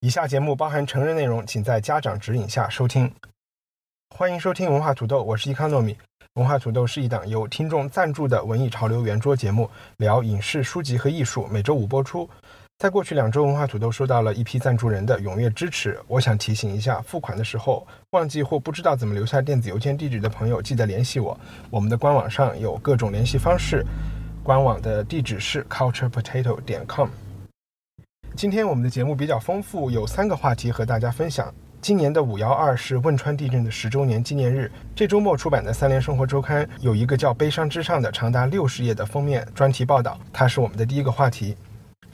以下节目包含成人内容，请在家长指引下收听。欢迎收听文化土豆，我是伊康糯米。文化土豆是一档由听众赞助的文艺潮流圆桌节目，聊影视、书籍和艺术，每周五播出。在过去两周，文化土豆收到了一批赞助人的踊跃支持。我想提醒一下，付款的时候忘记或不知道怎么留下电子邮件地址的朋友，记得联系我。我们的官网上有各种联系方式，官网的地址是 culturepotato 点 com。今天我们的节目比较丰富，有三个话题和大家分享。今年的五幺二是汶川地震的十周年纪念日。这周末出版的《三联生活周刊》有一个叫《悲伤之上》的长达六十页的封面专题报道，它是我们的第一个话题。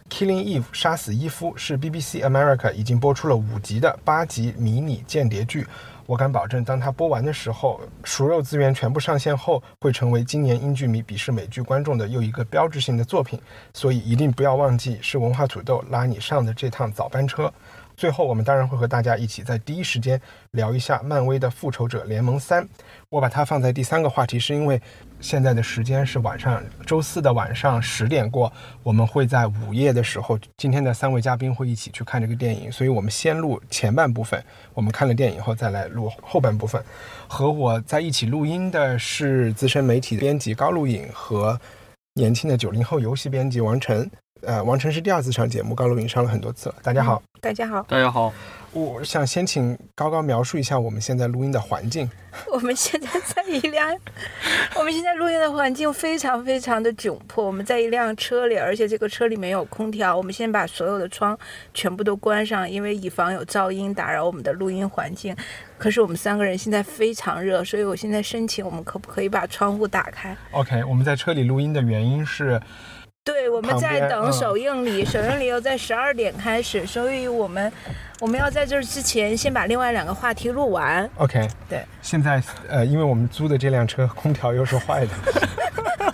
Killing Eve 杀死伊夫是 BBC America 已经播出了五集的八集迷你间谍剧。我敢保证，当它播完的时候，熟肉资源全部上线后，会成为今年英剧迷鄙视美剧观众的又一个标志性的作品。所以一定不要忘记，是文化土豆拉你上的这趟早班车。最后，我们当然会和大家一起在第一时间聊一下漫威的《复仇者联盟三》。我把它放在第三个话题，是因为现在的时间是晚上周四的晚上十点过，我们会在午夜的时候，今天的三位嘉宾会一起去看这个电影，所以我们先录前半部分，我们看了电影后再来录后半部分。和我在一起录音的是资深媒体编辑高露颖和年轻的九零后游戏编辑王晨。呃，王晨是第二次上节目，高露颖上了很多次了。大家好，大家好，大家好，我想先请高高描述一下我们现在录音的环境。我们现在在一辆，我们现在录音的环境非常非常的窘迫。我们在一辆车里，而且这个车里面有空调。我们先把所有的窗全部都关上，因为以防有噪音打扰我们的录音环境。可是我们三个人现在非常热，所以我现在申请，我们可不可以把窗户打开？OK，我们在车里录音的原因是，对，我们在等嗯。首映礼，首映礼又在十二点开始，所以我们我们要在这之前先把另外两个话题录完。OK，对，现在呃，因为我们租的这辆车空调又是坏的，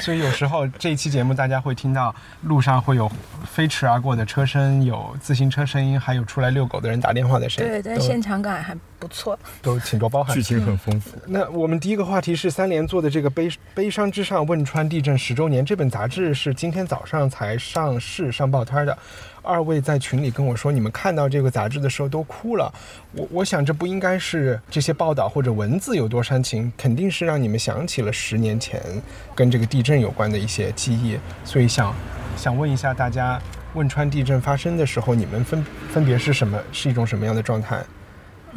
所以有时候这一期节目大家会听到路上会有飞驰而过的车声，有自行车声音，还有出来遛狗的人打电话的声音，对，但都现场感还不错。都请多包涵剧。情很丰富。那我们第一个话题是三联做的这个悲悲伤之上汶川地震十周年这本杂志是今天早上才上市上报摊的。二位在群里跟我说，你们看到这个杂志的时候都哭了。我我想这不应该是这些报道或者文字有多煽情，肯定是让你们想起了十年前跟这个地震有关的一些记忆。所以想想问一下大家，汶川地震发生的时候，你们分分别是什么，是一种什么样的状态？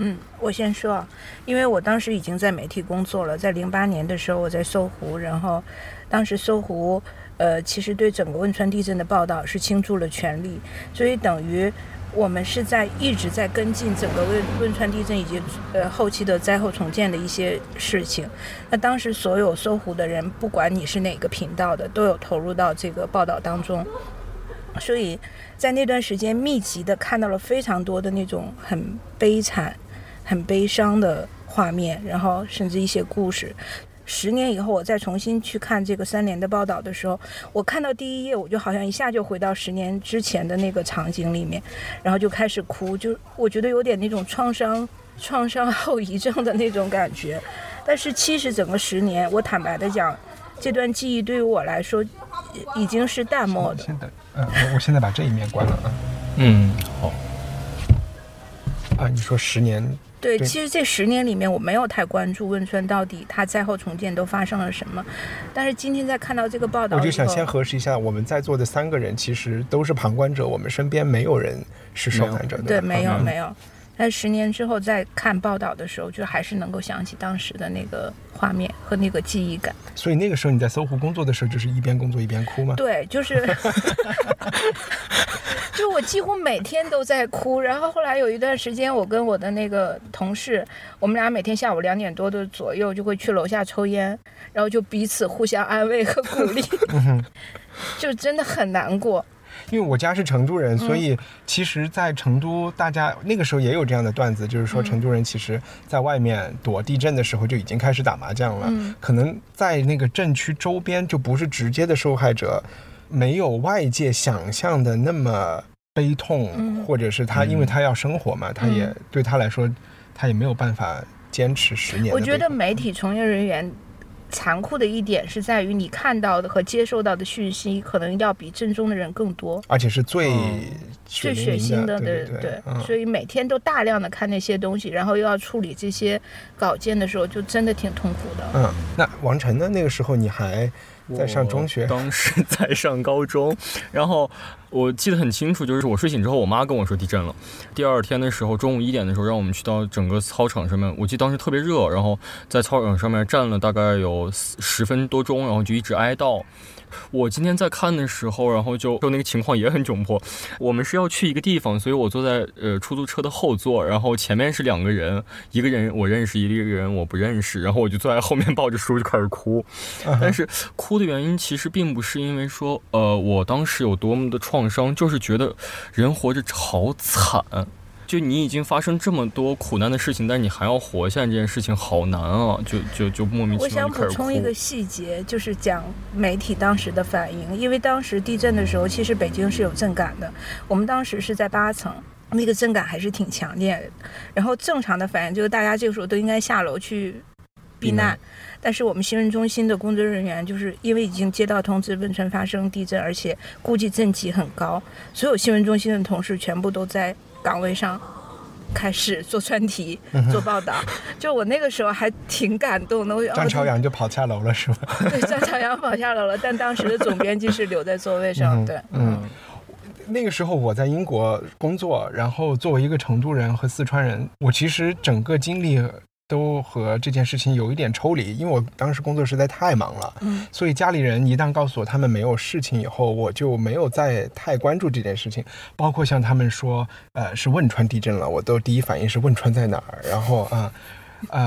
嗯，我先说，因为我当时已经在媒体工作了，在零八年的时候我在搜狐，然后当时搜狐呃其实对整个汶川地震的报道是倾注了全力，所以等于我们是在一直在跟进整个汶汶川地震以及呃后期的灾后重建的一些事情。那当时所有搜狐的人，不管你是哪个频道的，都有投入到这个报道当中。所以在那段时间，密集的看到了非常多的那种很悲惨、很悲伤的画面，然后甚至一些故事。十年以后，我再重新去看这个三联的报道的时候，我看到第一页，我就好像一下就回到十年之前的那个场景里面，然后就开始哭，就我觉得有点那种创伤、创伤 后遗症的那种感觉。但是其实整个十年，我坦白的讲，这段记忆对于我来说已经是淡漠的。先等，呃，我我现在把这一面关了啊。嗯，好，啊，你说十年，对，其实这十年里面，我没有太关注汶川到底它灾后重建都发生了什么，但是今天在看到这个报道后，我就想先核实一下，我们在座的三个人其实都是旁观者，我们身边没有人是受难者的。对，没有嗯没有。但十年之后再看报道的时候，就还是能够想起当时的那个画面和那个记忆感。所以那个时候你在搜狐工作的时候，就是一边工作一边哭吗？对，就是，就我几乎每天都在哭。然后后来有一段时间，我跟我的那个同事，我们俩每天下午两点多的左右就会去楼下抽烟，然后就彼此互相安慰和鼓励，就真的很难过。因为我家是成都人，嗯。所以其实，在成都，大家那个时候也有这样的段子，就是嗯。说成都人其实在外面躲地震的时候就已经开始打麻将了，嗯。可能在那个震区周边就不是直接的受害者，没有外界想象的那么悲痛，嗯。或者是他因为他要生活嘛，他也嗯。对他来说，他也没有办法坚持十年我。觉得媒体从业人员残酷的一点是在于，你看到的和接受到的讯息，可能要比正宗的人更多。而且是最嗯血最血腥的，对对对，嗯所以每天都大量的看那些东西，然后又要处理这些稿件的时候，就真的挺痛苦的。嗯，那王晨呢？那个时候你还在上中学当时在上高中，然后我记得很清楚，就是我睡醒之后，我妈跟我说地震了。第二天的时候，中午一点的时候，让我们去到整个操场上面。我记得当时特别热，然后在操场上面站了大概有十分多钟，然后就一直哀悼。我今天在看的时候，然后就就那个情况也很窘迫。我们是要去一个地方，所以我坐在呃出租车的后座，然后前面是两个人，一个人我认识，一个人我不认识，然后我就坐在后面抱着书就开始哭。但是哭的原因其实并不是因为说，呃，我当时有多么的创伤，就是觉得人活着好惨。就你已经发生这么多苦难的事情，但是你还要活下来，这件事情好难啊！就就就莫名其妙我想补充一个。细节，就是讲媒体当时的反应，因为当时地震的时候，其实北京是有震感的，我们当时是在八层。那个震感还是挺强烈的，然后正常的反应就是大家这个时候都应该下楼去避难，避难但是我们新闻中心的工作人员就是因为已经接到通知汶川发生地震，而且估计震级很高，所有新闻中心的同事全部都在岗位上开始做专题、做报道。就我那个时候还挺感动的，我张朝阳就跑下楼了，是吧？对张朝阳跑下楼了，但当时的总编辑是留在座位上，嗯对，嗯，那个时候我在英国工作，然后作为一个成都人和四川人，我其实整个经历都和这件事情有一点抽离，因为我当时工作实在太忙了，嗯，所以家里人一旦告诉我他们没有事情以后，我就没有再太关注这件事情。包括像他们说，呃，是汶川地震了，我都第一反应是汶川在哪儿，然后啊。呃，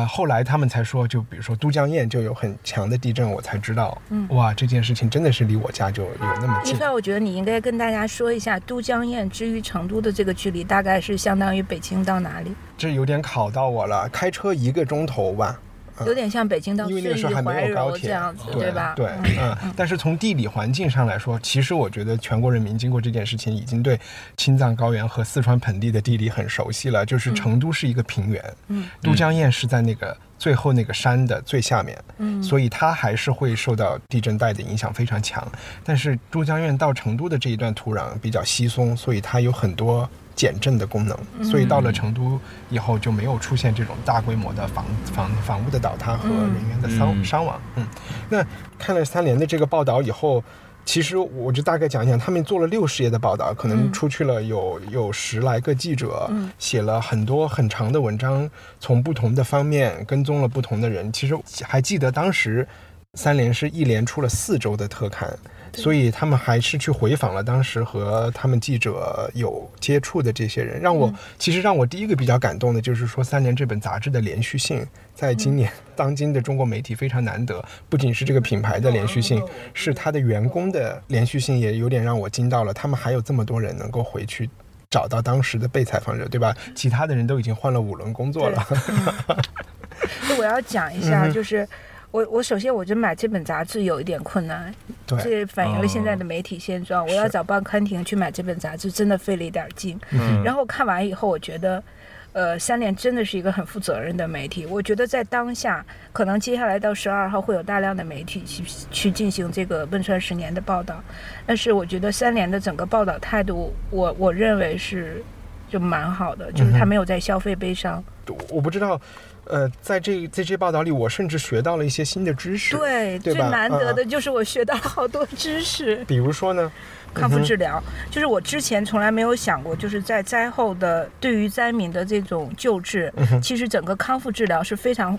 后来他们才说，就比如说都江堰就有很强的地震，我才知道，嗯哇，这件事情真的是离我家就有那么近。一帆，我觉得你应该跟大家说一下都江堰之于成都的这个距离，大概是相当于北京到哪里？这有点考到我了，开车一个钟头吧，有点像北京到因为那个时候还没有高铁这样子，对吧？对，嗯嗯。但是从地理环境上来说，其实我觉得全国人民经过这件事情，已经对青藏高原和四川盆地的地理很熟悉了。就是成都是一个平原，嗯，都江堰是在那个最后那个山的最下面，嗯所以它还是会受到地震带的影响非常强。但是都江堰到成都的这一段土壤比较稀松，所以它有很多减震的功能，所以到了成都以后就没有出现这种大规模的房房房屋的倒塌和人员的伤、嗯伤亡。嗯，那看了三联的这个报道以后。其实我就大概讲一讲，他们做了六十页的报道，可能嗯出去了有有十来个记者，嗯写了很多很长的文章，从不同的方面跟踪了不同的人。其实还记得当时三联是一连出了四周的特刊，所以他们还是去回访了当时和他们记者有接触的这些人。让我、其实让我第一个比较感动的就是说，三联这本杂志的连续性，在今年、当今的中国媒体非常难得。不仅是这个品牌的连续性，是他的员工的连续性，也有点让我惊到了。他们还有这么多人能够回去。找到当时的被采访者，对吧？其他的人都已经换了五轮工作了。那我要讲一嗯下，就是我我首先我觉得买这本杂志有一点困难，对，这反映了现在的媒体现状。我要找报刊亭去买这本杂志，真的费了一点劲。嗯然后看完以后，我觉得，呃，三联真的是一个很负责任的媒体。我觉得在当下，可能接下来到十二号会有大量的媒体去去进行这个汶川十年的报道，但是我觉得三联的整个报道态度，我我认为是就蛮好的，就是他没有在消费悲伤。我不知道，呃，在这在这报道里，我甚至学到了一些新的知识。，对，最难得嗯的就是我学到了好多知识。比如说呢，康复治疗，就是我之前从来没有想过，就是在灾后的对于灾民的这种救治，其实整个康复治疗是非常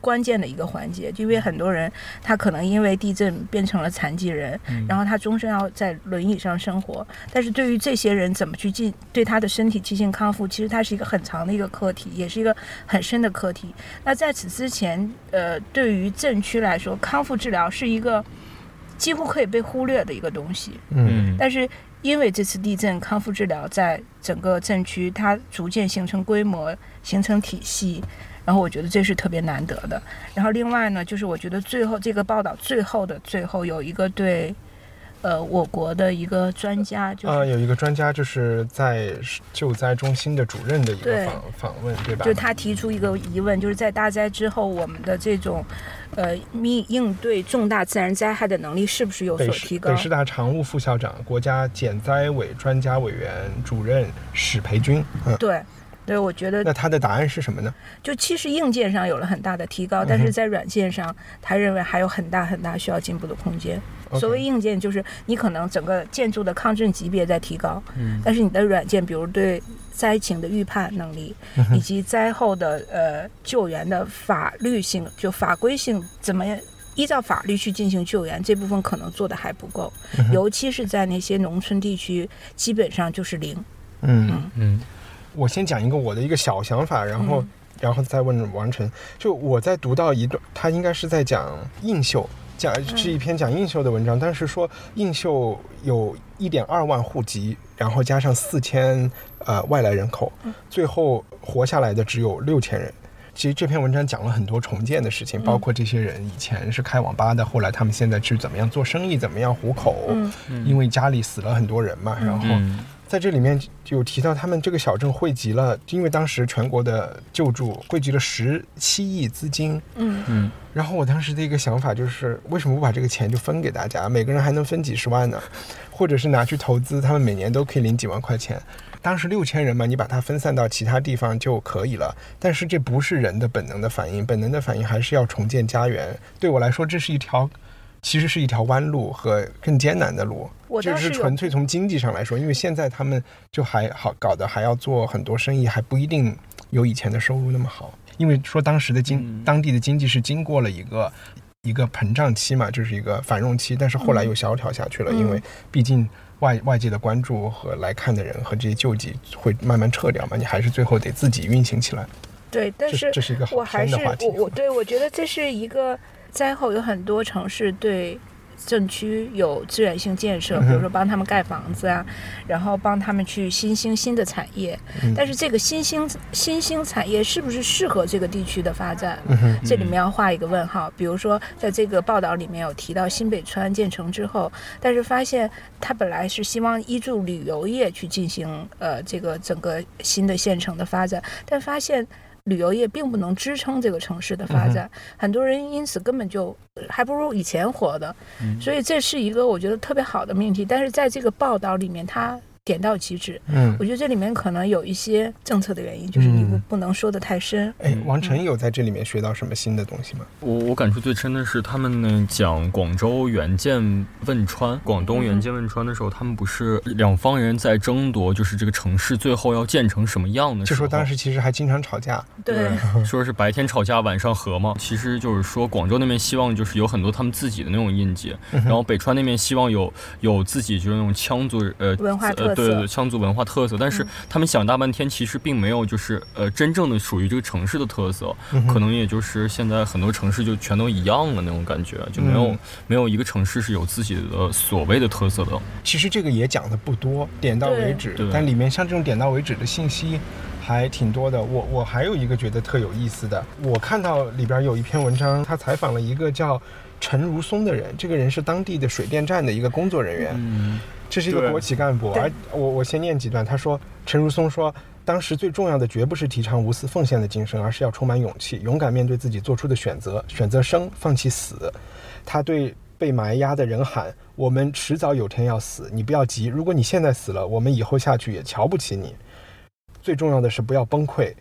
关键的一个环节，因为很多人他可能因为地震变成了残疾人，然后他终身要在轮椅上生活，但是对于这些人怎么去进对他的身体进行康复，其实它是一个很长的一个课题，也是一个很深的课题。那在此之前，呃，对于震区来说，康复治疗是一个几乎可以被忽略的一个东西。嗯但是因为这次地震，康复治疗在整个镇区它逐渐形成规模、形成体系，然后我觉得这是特别难得的。然后另外呢，就是我觉得最后这个报道最后的最后有一个对。呃，我国的一个专家就呃，有一个专家就是在救灾中心的主任的一个访访问，对吧？就他提出一个疑问，就是在大灾之后，我们的这种呃应应对重大自然灾害的能力是不是有所提高？北师大常务副校长、国家减灾委专家委员主任史培军，嗯，对。对，我觉得那他的答案是什么呢？就其实硬件上有了很大的提高，但是在软件上，他认为还有很大很大需要进步的空间。所谓硬件，就是你可能整个建筑的抗震级别在提高，嗯，但是你的软件，比如对灾情的预判能力，以及灾后的呃救援的法律性，就法规性怎么样依照法律去进行救援，这部分可能做的还不够，尤其是在那些农村地区，基本上就是零。嗯嗯嗯。我先讲一个我的一个小想法，然后，然后再问王晨。就我在读到一段，他应该是在讲映秀，讲是一篇讲映秀的文章。但是说映秀有一点二万户籍，然后加上四千呃外来人口，最后活下来的只有六千人。其实这篇文章讲了很多重建的事情，包括这些人以前是开网吧的，后来他们现在去怎么样做生意，怎么样糊口，因为家里死了很多人嘛，然后。在这里面有提到，他们这个小镇汇集了，因为当时全国的救助汇集了十七亿资金。嗯嗯。然后我当时的一个想法就是，为什么不把这个钱就分给大家，每个人还能分几十万呢？或者是拿去投资，他们每年都可以领几万块钱。当时六千人嘛，你把它分散到其他地方就可以了。但是这不是人的本能的反应，本能的反应还是要重建家园。对我来说，这是一条。其实是一条弯路和更艰难的路，这是纯粹从经济上来说，因为现在他们就还好搞得还要做很多生意，还不一定有以前的收入那么好。因为说当时的经当地的经济是经过了一个一个膨胀期嘛，就是一个繁荣期，但是后来又萧条下去了，因为毕竟外外界的关注和来看的人和这些救济会慢慢撤掉嘛，你还是最后得自己运行起来。对，但是这是一个我还是我我对我觉得这是一个。灾后有很多城市对镇区有资源性建设，比如说帮他们盖房子啊，然后帮他们去新兴新的产业。但是这个新兴新兴产业是不是适合这个地区的发展？这里面要画一个问号。比如说，在这个报道里面有提到新北川建成之后，但是发现他本来是希望依住旅游业去进行呃这个整个新的县城的发展，但发现。旅游业并不能支撑这个城市的发展，很多人因此根本就还不如以前活的，所以这是一个我觉得特别好的命题。但是在这个报道里面，它。点到即止，嗯，我觉得这里面可能有一些政策的原因，就是你不不能说的太深。哎，王晨有在这里面学到什么新的东西吗？我我感触最深的是他们呢讲广州援建汶川、广东援建汶川的时候，他们不是两方人在争夺，就是这个城市最后要建成什么样的？就说当时其实还经常吵架，对，说是白天吵架晚上和嘛。其实就是说广州那边希望就是有很多他们自己的那种印记，然后北川那边希望有有自己就是那种羌族呃文化特。对羌族文化特色，但是他们想大半天，其实并没有就是呃真正的属于这个城市的特色，可能也就是现在很多城市就全都一样了那种感觉，就没有没有一个城市是有自己的所谓的特色的。其实这个也讲的不多，点到为止，但里面像这种点到为止的信息还挺多的。我我还有一个觉得特有意思的，我看到里边有一篇文章，他采访了一个叫陈如松的人，这个人是当地的水电站的一个工作人员。这是一个国企干部，而我我先念几段。他说：“陈如松说，当时最重要的绝不是提倡无私奉献的精神，而是要充满勇气，勇敢面对自己做出的选择，选择生，放弃死。”他对被埋压的人喊：“我们迟早有天要死，你不要急。如果你现在死了，我们以后下去也瞧不起你。最重要的是不要崩溃。”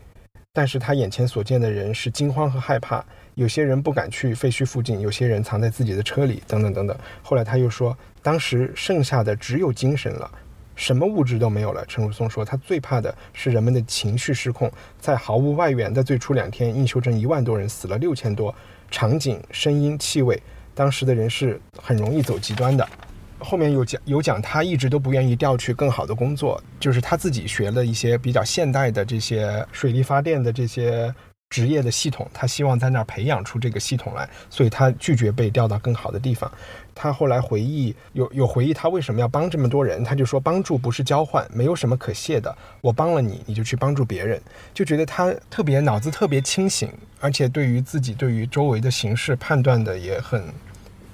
但是他眼前所见的人是惊慌和害怕。有些人不敢去废墟附近，有些人藏在自己的车里，等等等等。后来他又说，当时剩下的只有精神了，什么物质都没有了。陈如松说，他最怕的是人们的情绪失控。在毫无外援的最初两天，映秀镇一万多人死了六千多，场景、声音、气味，当时的人是很容易走极端的。后面有讲有讲，他一直都不愿意调去更好的工作，就是他自己学了一些比较现代的这些水力发电的这些。职业的系统，他希望在那儿培养出这个系统来，所以他拒绝被调到更好的地方。他后来回忆，有有回忆他为什么要帮这么多人，他就说帮助不是交换，没有什么可谢的。我帮了你，你就去帮助别人，就觉得他特别脑子特别清醒，而且对于自己对于周围的形势判断的也很，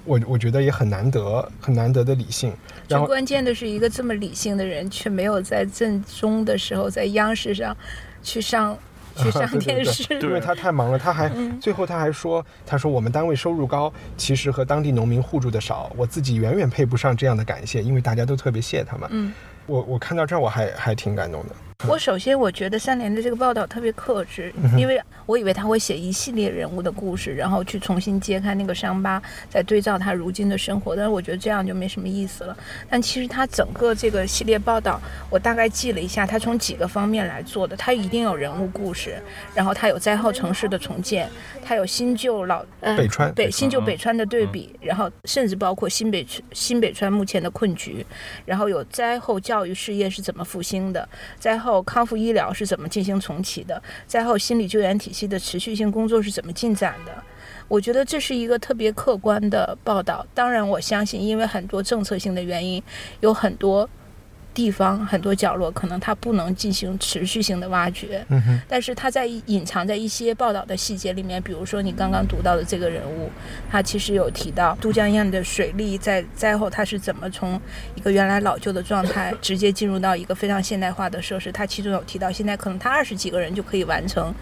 我我觉得也很难得，很难得的理性。然最后关键的是，一个这么理性的人，却没有在正中的时候在央视上去上 去上对对对电视。因为他太忙了，他还、最后他还说，他说我们单位收入高，其实和当地农民互助的少，我自己远远配不上这样的感谢，因为大家都特别谢他嘛。嗯，我我看到这儿我还还挺感动的。我首先我觉得三联的这个报道特别克制，嗯因为我以为他会写一系列人物的故事，然后去重新揭开那个伤疤，再对照他如今的生活。但是我觉得这样就没什么意思了。但其实他整个这个系列报道，我大概记了一下，他从几个方面来做的。他一定有人物故事，然后他有灾后城市的重建，他有新旧老、呃、北川北新旧北川的对比，然后甚至包括新北新北川目前的困局，然后有灾后教育事业是怎么复兴的，灾后后康复医疗是怎么进行重启的，灾后心理救援体系的持续性工作是怎么进展的。我觉得这是一个特别客观的报道。当然，我相信，因为很多政策性的原因，有很多地方、很多角落可能它不能进行持续性的挖掘。嗯，但是它在隐藏在一些报道的细节里面，比如说你刚刚读到的这个人物，他其实有提到都江堰的水利在灾后它是怎么从一个原来老旧的状态直接进入到一个非常现代化的设施。他其中有提到，现在可能他二十几个人就可以完成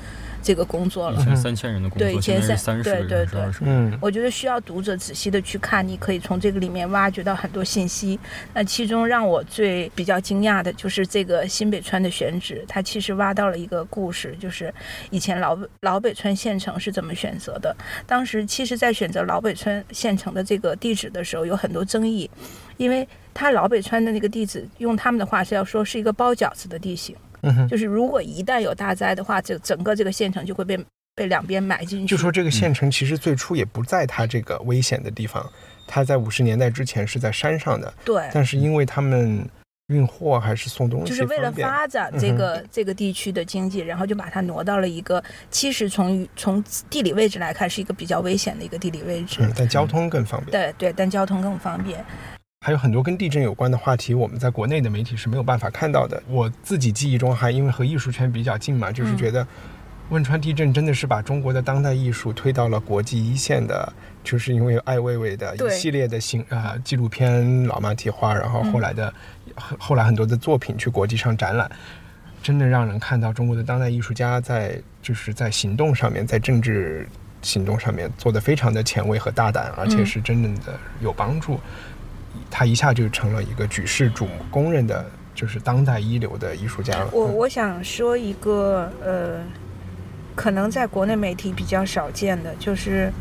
这个工作了。以前三千人的工作，对以前三对对对。嗯我觉得需要读者仔细的去看，你可以从这个里面挖掘到很多信息。那其中让我最比较惊讶的就是这个新北川的选址，它其实挖到了一个故事，就是以前老老北川县城是怎么选择的。当时其实，在选择老北川县城的这个地址的时候，有很多争议，因为它老北川的那个地址，用他们的话是要说是一个包饺子的地形，嗯，就是如果一旦有大灾的话，这整个这个县城就会被被两边埋进去。就说这个县城其实最初也不在它这个危险的地方，它在五十年代之前是在山上的，对，但是因为他们运货还是送东西就是为了发展这个、这个地区的经济，然后就把它挪到了一个其实从从地理位置来看是一个比较危险的一个地理位置。嗯，但交通更方便。对对，但交通更方便。还有很多跟地震有关的话题，我们在国内的媒体是没有办法看到的。我自己记忆中还因为和艺术圈比较近嘛，就是嗯觉得汶川地震真的是把中国的当代艺术推到了国际一线的，就是因为艾未未的一系列的行呃纪录片《老马蹄花》，然后后来的、后后来很多的作品去国际上展览。真的让人看到中国的当代艺术家在就是在行动上面，在政治行动上面做得非常的前卫和大胆，而且嗯是真正的有帮助。他一下就成了一个举世瞩目、公认的，就是当代一流的艺术家了。我我想说一个呃，可能在国内媒体比较少见的，就是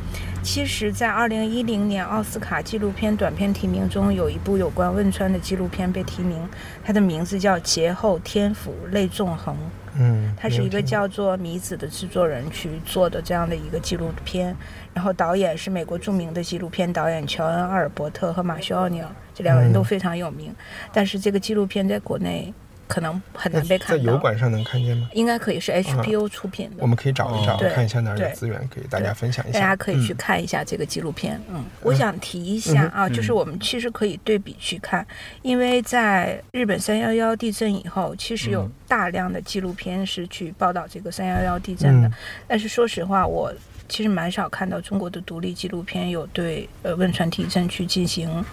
其实，在二零一零年奥斯卡纪录片短片提名中，有一部有关汶川的纪录片被提名，它的名字叫《劫后天府泪纵横》。嗯，它是一个叫做米子的制作人去做的这样的一个纪录片，然后导演是美国著名的纪录片导演乔恩·阿尔伯特和马修·奥尼尔，这两个人都嗯非常有名。但是这个纪录片在国内可能很难被看到，油管上能看见吗？应该可以是 HBO 出品的。我们可以找一找，看一下哪儿有资源，给大家分享一下。大家可以去嗯看一下这个纪录片。嗯，我想提一下啊，就是我们其实可以对比去看，因为在日本三幺幺地震以后，其实有嗯大量的纪录片是去报道这个三幺幺地震的。嗯但是说实话，我其实蛮少看到中国的独立纪录片有对呃汶川地震去进行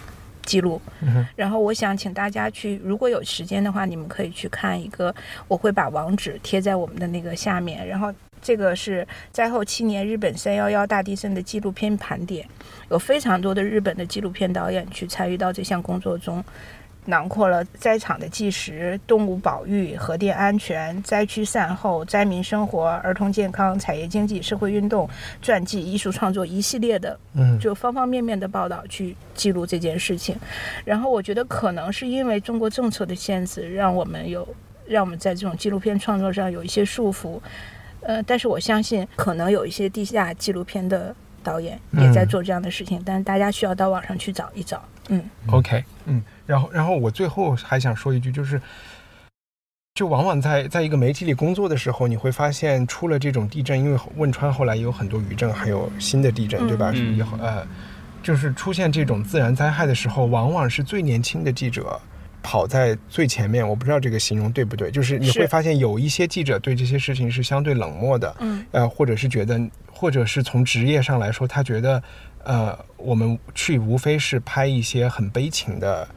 记录。嗯然后我想请大家去，如果有时间的话，你们可以去看一个，我会把网址贴在我们的那个下面。然后这个是灾后七年日本三幺幺大地震的纪录片盘点，有非常多的日本的纪录片导演去参与到这项工作中。囊括了灾场的纪实、动物保育、核电安全、灾区善后、灾民生活、儿童健康、产业经济、社会运动、传记、艺术创作一系列的嗯就方方面面的报道去记录这件事情。然后我觉得可能是因为中国政策的限制，让我们有让我们在这种纪录片创作上有一些束缚。呃，但是我相信可能有一些地下纪录片的导演也在嗯做这样的事情，但是大家需要到网上去找一找。嗯，OK，嗯，然后然后我最后还想说一句，就是就往往在在一个媒体里工作的时候，你会发现出了这种地震，因为汶川后来也有很多余震，还有新的地震，对吧？嗯以后呃，就是出现这种自然灾害的时候，往往是最年轻的记者跑在最前面。我不知道这个形容对不对，就是你会发现有一些记者对这些事情是相对冷漠的，嗯，呃，或者是觉得，或者是从职业上来说，他觉得，呃，我们去无非是拍一些很悲情的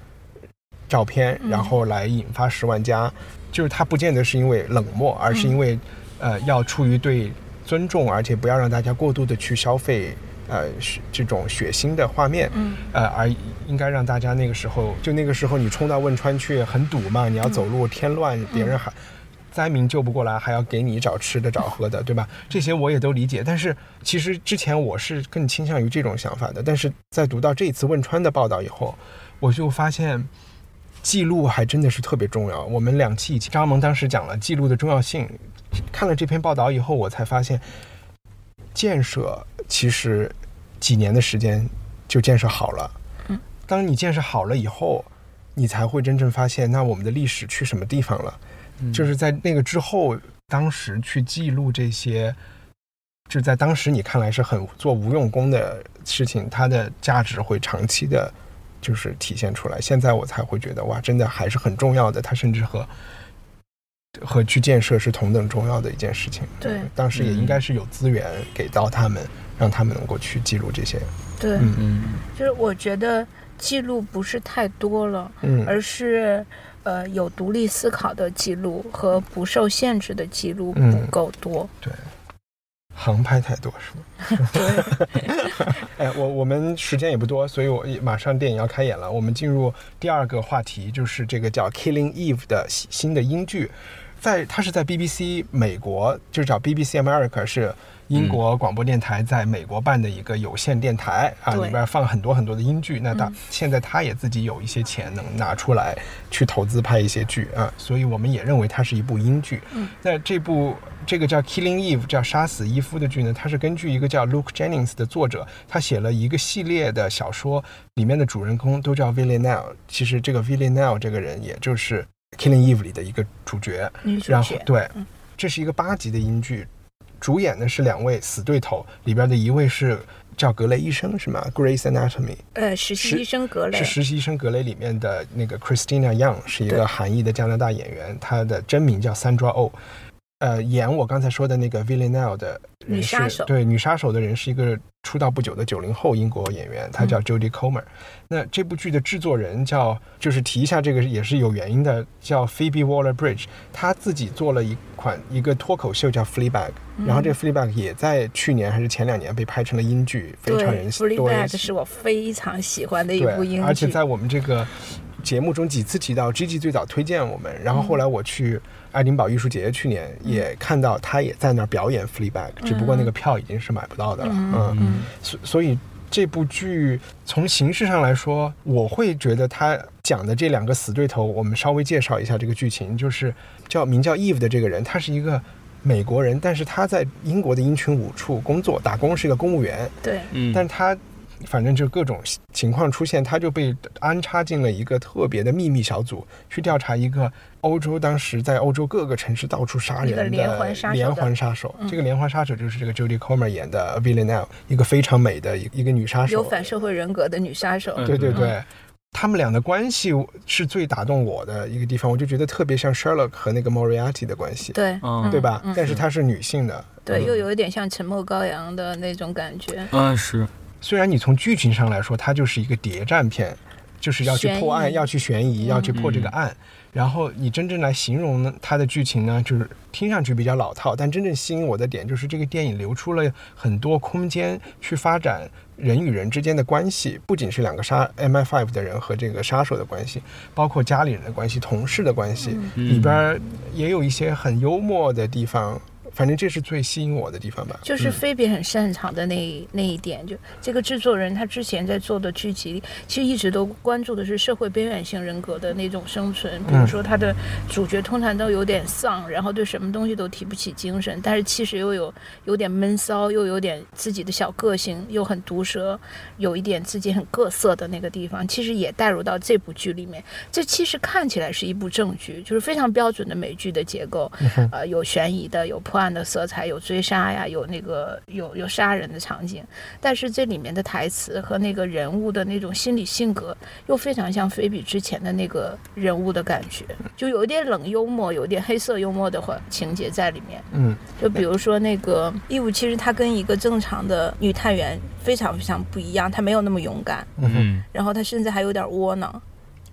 照片，嗯然后来引发十万加，就是他不见得是因为冷漠，而是因为，呃，要出于对尊重，而且不要让大家过度的去消费。呃，这种血腥的画面，嗯，呃，而应该让大家那个时候，就那个时候你冲到汶川去很堵嘛，你要走路添乱，别人还灾民救不过来，还要给你找吃的找喝的，对吧？这些我也都理解，但是其实之前我是更倾向于这种想法的，但是在读到这一次汶川的报道以后，我就发现。记录还真的是特别重要。我们两期以前，张萌当时讲了记录的重要性。看了这篇报道以后，我才发现，建设其实几年的时间就建设好了。嗯，当你建设好了以后，你才会真正发现，那我们的历史去什么地方了？就是在那个之后，当时去记录这些，就在当时你看来是很做无用功的事情，它的价值会长期的，就是体现出来。现在我才会觉得，哇，真的还是很重要的。它甚至和和去建设是同等重要的一件事情。对当时也应该是有资源给到他们，让他们能够去记录这些。对，嗯嗯就是我觉得记录不是太多了，嗯而是呃有独立思考的记录和不受限制的记录嗯不够多。对，航拍太多是吗？哎，我我们时间也不多，所以我马上电影要开演了。我们进入第二个话题，就是这个叫《Killing Eve》的新新的英剧，在它是在 BBC 美国，就是叫 BBC America 是。英国广播电台在美国办的一个有线电台啊，里边放很多很多的英剧。那他嗯现在它也自己有一些钱能拿出来去投资拍一些剧啊，所以我们也认为它是一部英剧。嗯那这部这个叫《Killing Eve》叫杀死伊夫的剧呢，它是根据一个叫 Luke Jennings 的作者，他写了一个系列的小说，里面的主人公都叫 Villanelle。其实这个 Villanelle 这个人，也就是《Killing Eve》里的一个主角。女主然后角，对嗯，这是一个八集的英剧，主演的是两位死对头，里边的一位是叫格雷医生是吗？Grace Anatomy 呃，实习医生格雷是实习医生格雷里面的那个 Christina Young，是一个韩裔的加拿大演员，她的真名叫 Sandra Oh。呃，演我刚才说的那个 Villanelle 的女杀手对女杀手的人是一个出道不久的九零后英国演员，她叫嗯。Jodie Comer。那这部剧的制作人叫，就是提一下这个也是有原因的，叫 Phoebe Waller-Bridge，她自己做了一款一个脱口秀叫 Fleabag，、然后这个 Fleabag 也在去年还是前两年被拍成了英剧，非常人喜。，Fleabag 是我非常喜欢的一部英对，剧，而且在我们这个节目中几次提到，Gigi 最早推荐我们，然后后来我去爱丁堡艺术节去年也看到他也在那儿表演 Fleabag，、只不过那个票已经是买不到的了，嗯。嗯，嗯。所所以。这部剧从形式上来说，我会觉得他讲的这两个死对头，我们稍微介绍一下这个剧情，就是叫名叫 Eve 的这个人，他是一个美国人，但是他在英国的英群五处工作打工，是一个公务员，对，嗯，但是他反正就各种情况出现，他就被安插进了一个特别的秘密小组，去调查一个欧洲当时在欧洲各个城市到处杀一个人的连环杀手连环杀手。嗯这个连环杀手就是这个 Jodie Comer 演的 Villanelle，一个非常美的一一个女杀手。有反社会人格的女杀手，嗯对对对。他们俩的关系是最打动我的一个地方，我就觉得特别像 Sherlock 和那个 Moriarty 的关系，对，嗯对吧？嗯但是她是女性的，对，嗯又有一点像沉默羔羊的那种感觉。嗯是，虽然你从剧情上来说，它就是一个谍战片，就是要去破案，要去悬疑，嗯要去破这个案。然后你真正来形容呢，它的剧情呢，就是听上去比较老套，但真正吸引我的点就是这个电影留出了很多空间去发展人与人之间的关系，不仅是两个杀 MI5 的人和这个杀手的关系，包括家里人的关系、同事的关系，嗯里边也有一些很幽默的地方。反正这是最吸引我的地方吧。就是菲比很擅长的那那一点，就这个制作人他之前在做的剧集，其实一直都关注的是社会边缘性人格的那种生存。比如说他的主角通常都有点丧，然后对什么东西都提不起精神，但是其实又有有点闷骚，又有点自己的小个性，又很毒舌，有一点自己很各色的那个地方，其实也带入到这部剧里面。这其实看起来是一部正剧，就是非常标准的美剧的结构，呃，有悬疑的，有破案的色彩，有追杀呀，有那个有有杀人的场景，但是这里面的台词和那个人物的那种心理性格，又非常像菲比之前的那个人物的感觉，就有一点冷幽默，有一点黑色幽默的话情节在里面。嗯，就比如说那个义务，其实她跟一个正常的女探员非常非常不一样，她没有那么勇敢，嗯，然后她甚至还有点窝囊。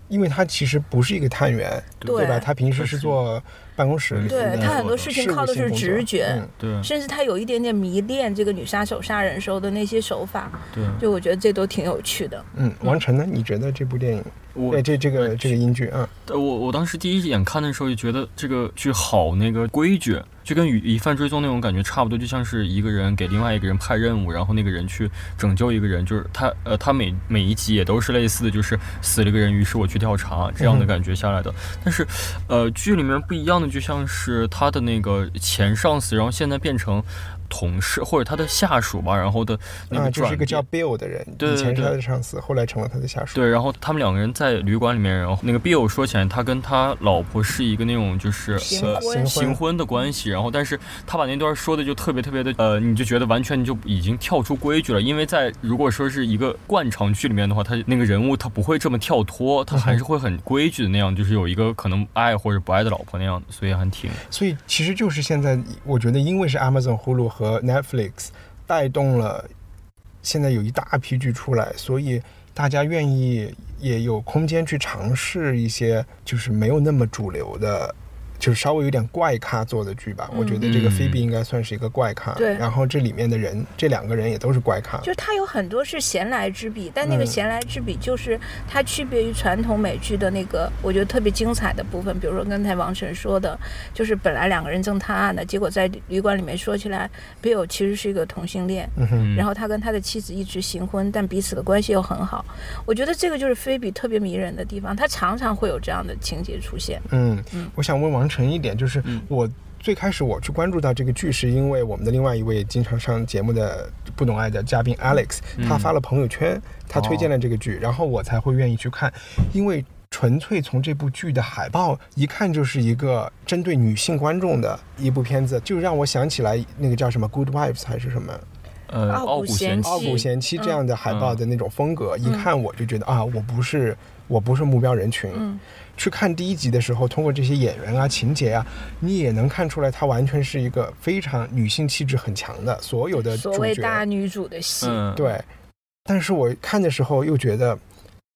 因为他其实不是一个探员，对吧？他平时是做办公室里对他很多事情靠的是直觉，嗯对甚至他有一点点迷恋这个女杀手杀人时候的那些手法，对，就我觉得这都挺有趣的。嗯，王晨呢？你觉得这部电影，我这这个这个英剧啊，呃，我我当时第一眼看的时候就觉得这个剧好那个规矩，就跟《疑疑犯追踪》那种感觉差不多，就像是一个人给另外一个人派任务，然后那个人去拯救一个人，就是他呃他每每一集也都是类似的，就是死了一个人，于是我去调查这样的感觉下来的。但是，呃，剧里面不一样的就像是他的那个前上司，然后现在变成同事或者他的下属吧，然后的那啊，个转就是一个叫 Bill 的人，对以前是对。他的上司，后来成了他的下属。对，然后他们两个人在旅馆里面，然后那个 Bill 说起来，他跟他老婆是一个那种就是呃新婚。新婚的关系，然后但是他把那段说的就特别特别的呃，你就觉得完全你就已经跳出规矩了，因为在如果说是一个惯常剧里面的话，他那个人物他不会这么跳脱，他还是会很规矩的那样，就是有一个可能爱或者不爱的老婆那样的，所以还挺所以其实就是现在，我觉得因为是 Amazon、Hulu 和 Netflix 带动了，现在有一大批剧出来，所以大家愿意也有空间去尝试一些就是没有那么主流的。就是稍微有点怪咖做的剧吧，我觉得这个嗯菲比应该算是一个怪咖。对然后这里面的人，这两个人也都是怪咖。就是它有很多是闲来之笔，但那个嗯闲来之笔就是它区别于传统美剧的那个，我觉得特别精彩的部分。比如说刚才王晨说的，就是本来两个人正探案的，结果在旅馆里面说起来，Bill 其实是一个同性恋，嗯哼，然后他跟他的妻子一直行婚，但彼此的关系又很好。我觉得这个就是菲比特别迷人的地方，他常常会有这样的情节出现。嗯嗯，我想问王晨一点，就是嗯。我最开始我去关注到这个剧，是因为我们的另外一位经常上节目的不懂爱的嘉宾 Alex，他嗯发了朋友圈，他推荐了这个剧，然后我才会愿意去看，因为纯粹从这部剧的海报一看就是一个针对女性观众的一部片子，就让我想起来那个叫什么《Good Wives》还是什么？呃傲骨贤妻贤妻。傲骨贤妻这样的海报的那种风格，嗯。一看我就觉得啊，我不是我不是目标人群。嗯，去看第一集的时候，通过这些演员啊、情节啊，你也能看出来，她完全是一个非常女性气质很强的所有的所谓。大女主的戏，嗯对，但是我看的时候又觉得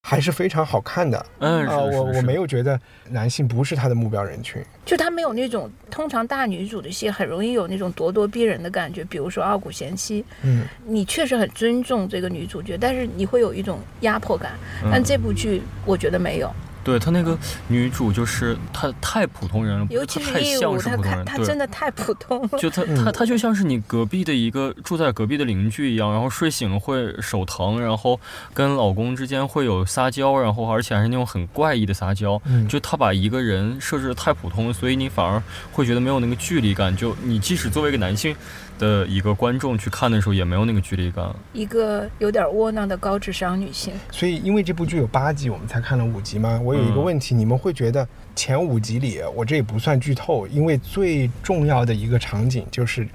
还是非常好看的。嗯啊、我我没有觉得男性不是她的目标人群。就她没有那种通常大女主的戏很容易有那种咄咄逼人的感觉，比如说《傲骨贤妻》，嗯，你确实很尊重这个女主角，但是你会有一种压迫感。但嗯这部剧我觉得没有，对她那个女主就是她太普通人了，尤其是她太像义务，她是普通人，她真的太普通了。就他嗯他他就像是你隔壁的一个住在隔壁的邻居一样，然后睡醒了会手疼，然后跟老公之间会有撒娇，然后而且还是那种很怪异的撒娇。嗯就她把一个人设置的太普通了，所以你反而会觉得没有那个距离感。就你即使作为一个男性的一个观众去看的时候，也没有那个距离感。一个有点窝囊的高智商女性，所以因为这部剧有八集，我们才看了五集吗？我有一个嗯。问题，你们会觉得前五集里，我这也不算剧透，因为最重要的一个场景就是